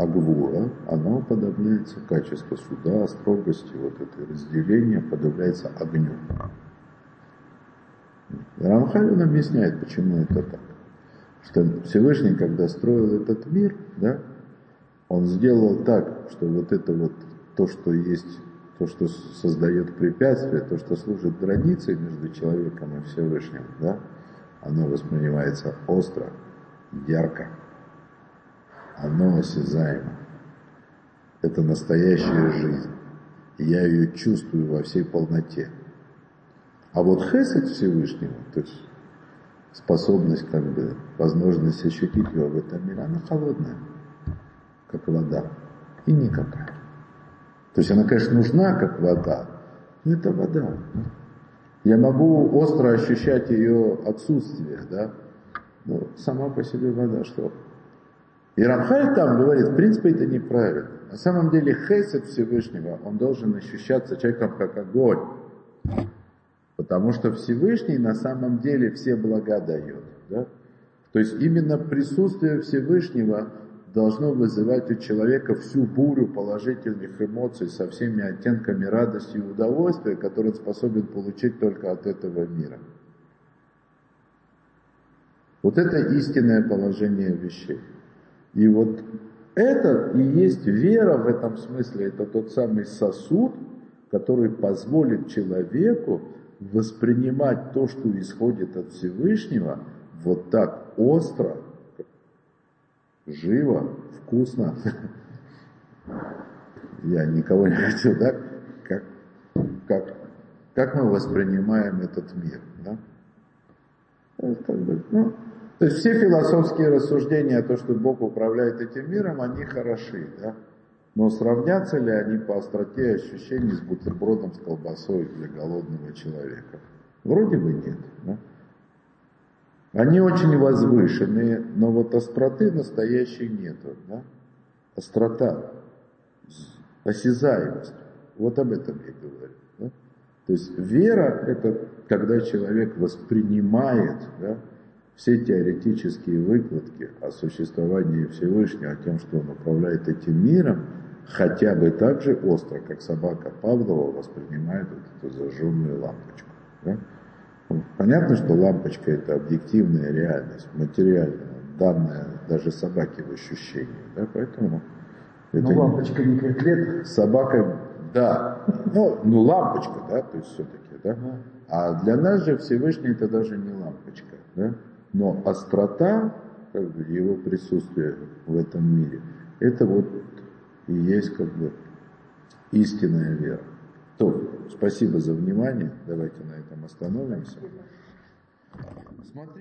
А гвура, она уподобляется качеству суда, строгости, вот это разделение, подобляется огню. Рамхаль он объясняет, почему это так. Что Всевышний, когда строил этот мир, да, он сделал так, что вот это вот то, что есть, то, что создает препятствия, то, что служит границей между человеком и Всевышним, да, оно воспринимается остро, ярко, оно осязаемо. Это настоящая жизнь. Я ее чувствую во всей полноте. А вот хесед Всевышнего, то есть способность, как бы, возможность ощутить его в этом мире, она холодная, как вода, и никакая. То есть она, конечно, нужна, как вода, но это вода. Я могу остро ощущать ее отсутствие, да, но сама по себе вода, что? И Рамхаль там говорит, в принципе, это неправильно. На самом деле хесед Всевышнего, он должен ощущаться человеком как огонь. Потому что Всевышний на самом деле все блага дает. Да? То есть именно присутствие Всевышнего должно вызывать у человека всю бурю положительных эмоций со всеми оттенками радости и удовольствия, которые он способен получить только от этого мира. Вот это истинное положение вещей. И вот это и есть вера в этом смысле, это тот самый сосуд, который позволит человеку воспринимать то, что исходит от Всевышнего, вот так остро, живо, вкусно. (laughs) Я никого не хотел, да? Как, как, как мы воспринимаем этот мир, да? Как бы, ну, то есть все философские рассуждения, то, что Бог управляет этим миром, они хороши, да? Но сравнятся ли они по остроте ощущений с бутербродом с колбасой для голодного человека? Вроде бы нет. Да? Они очень возвышенные, но вот остроты настоящей нету. Да? Острота, осязаемость. Вот об этом я говорю. Да? То есть вера – это когда человек воспринимает да, все теоретические выкладки о существовании Всевышнего, о том, что он управляет этим миром, хотя бы так же остро, как собака Павлова воспринимает вот эту зажженную лампочку. Да? Ну, понятно, что лампочка это объективная реальность, материальная, данная даже собаке в ощущении. Да? Поэтому это Но лампочка не конкретно. Собака, да. Ну, ну лампочка, да, то есть все-таки, да. А для нас же Всевышний это даже не лампочка, да. Но острота, как бы, его присутствия в этом мире, это вот и есть как бы истинная вера. То, спасибо за внимание. Давайте на этом остановимся. Смотрите.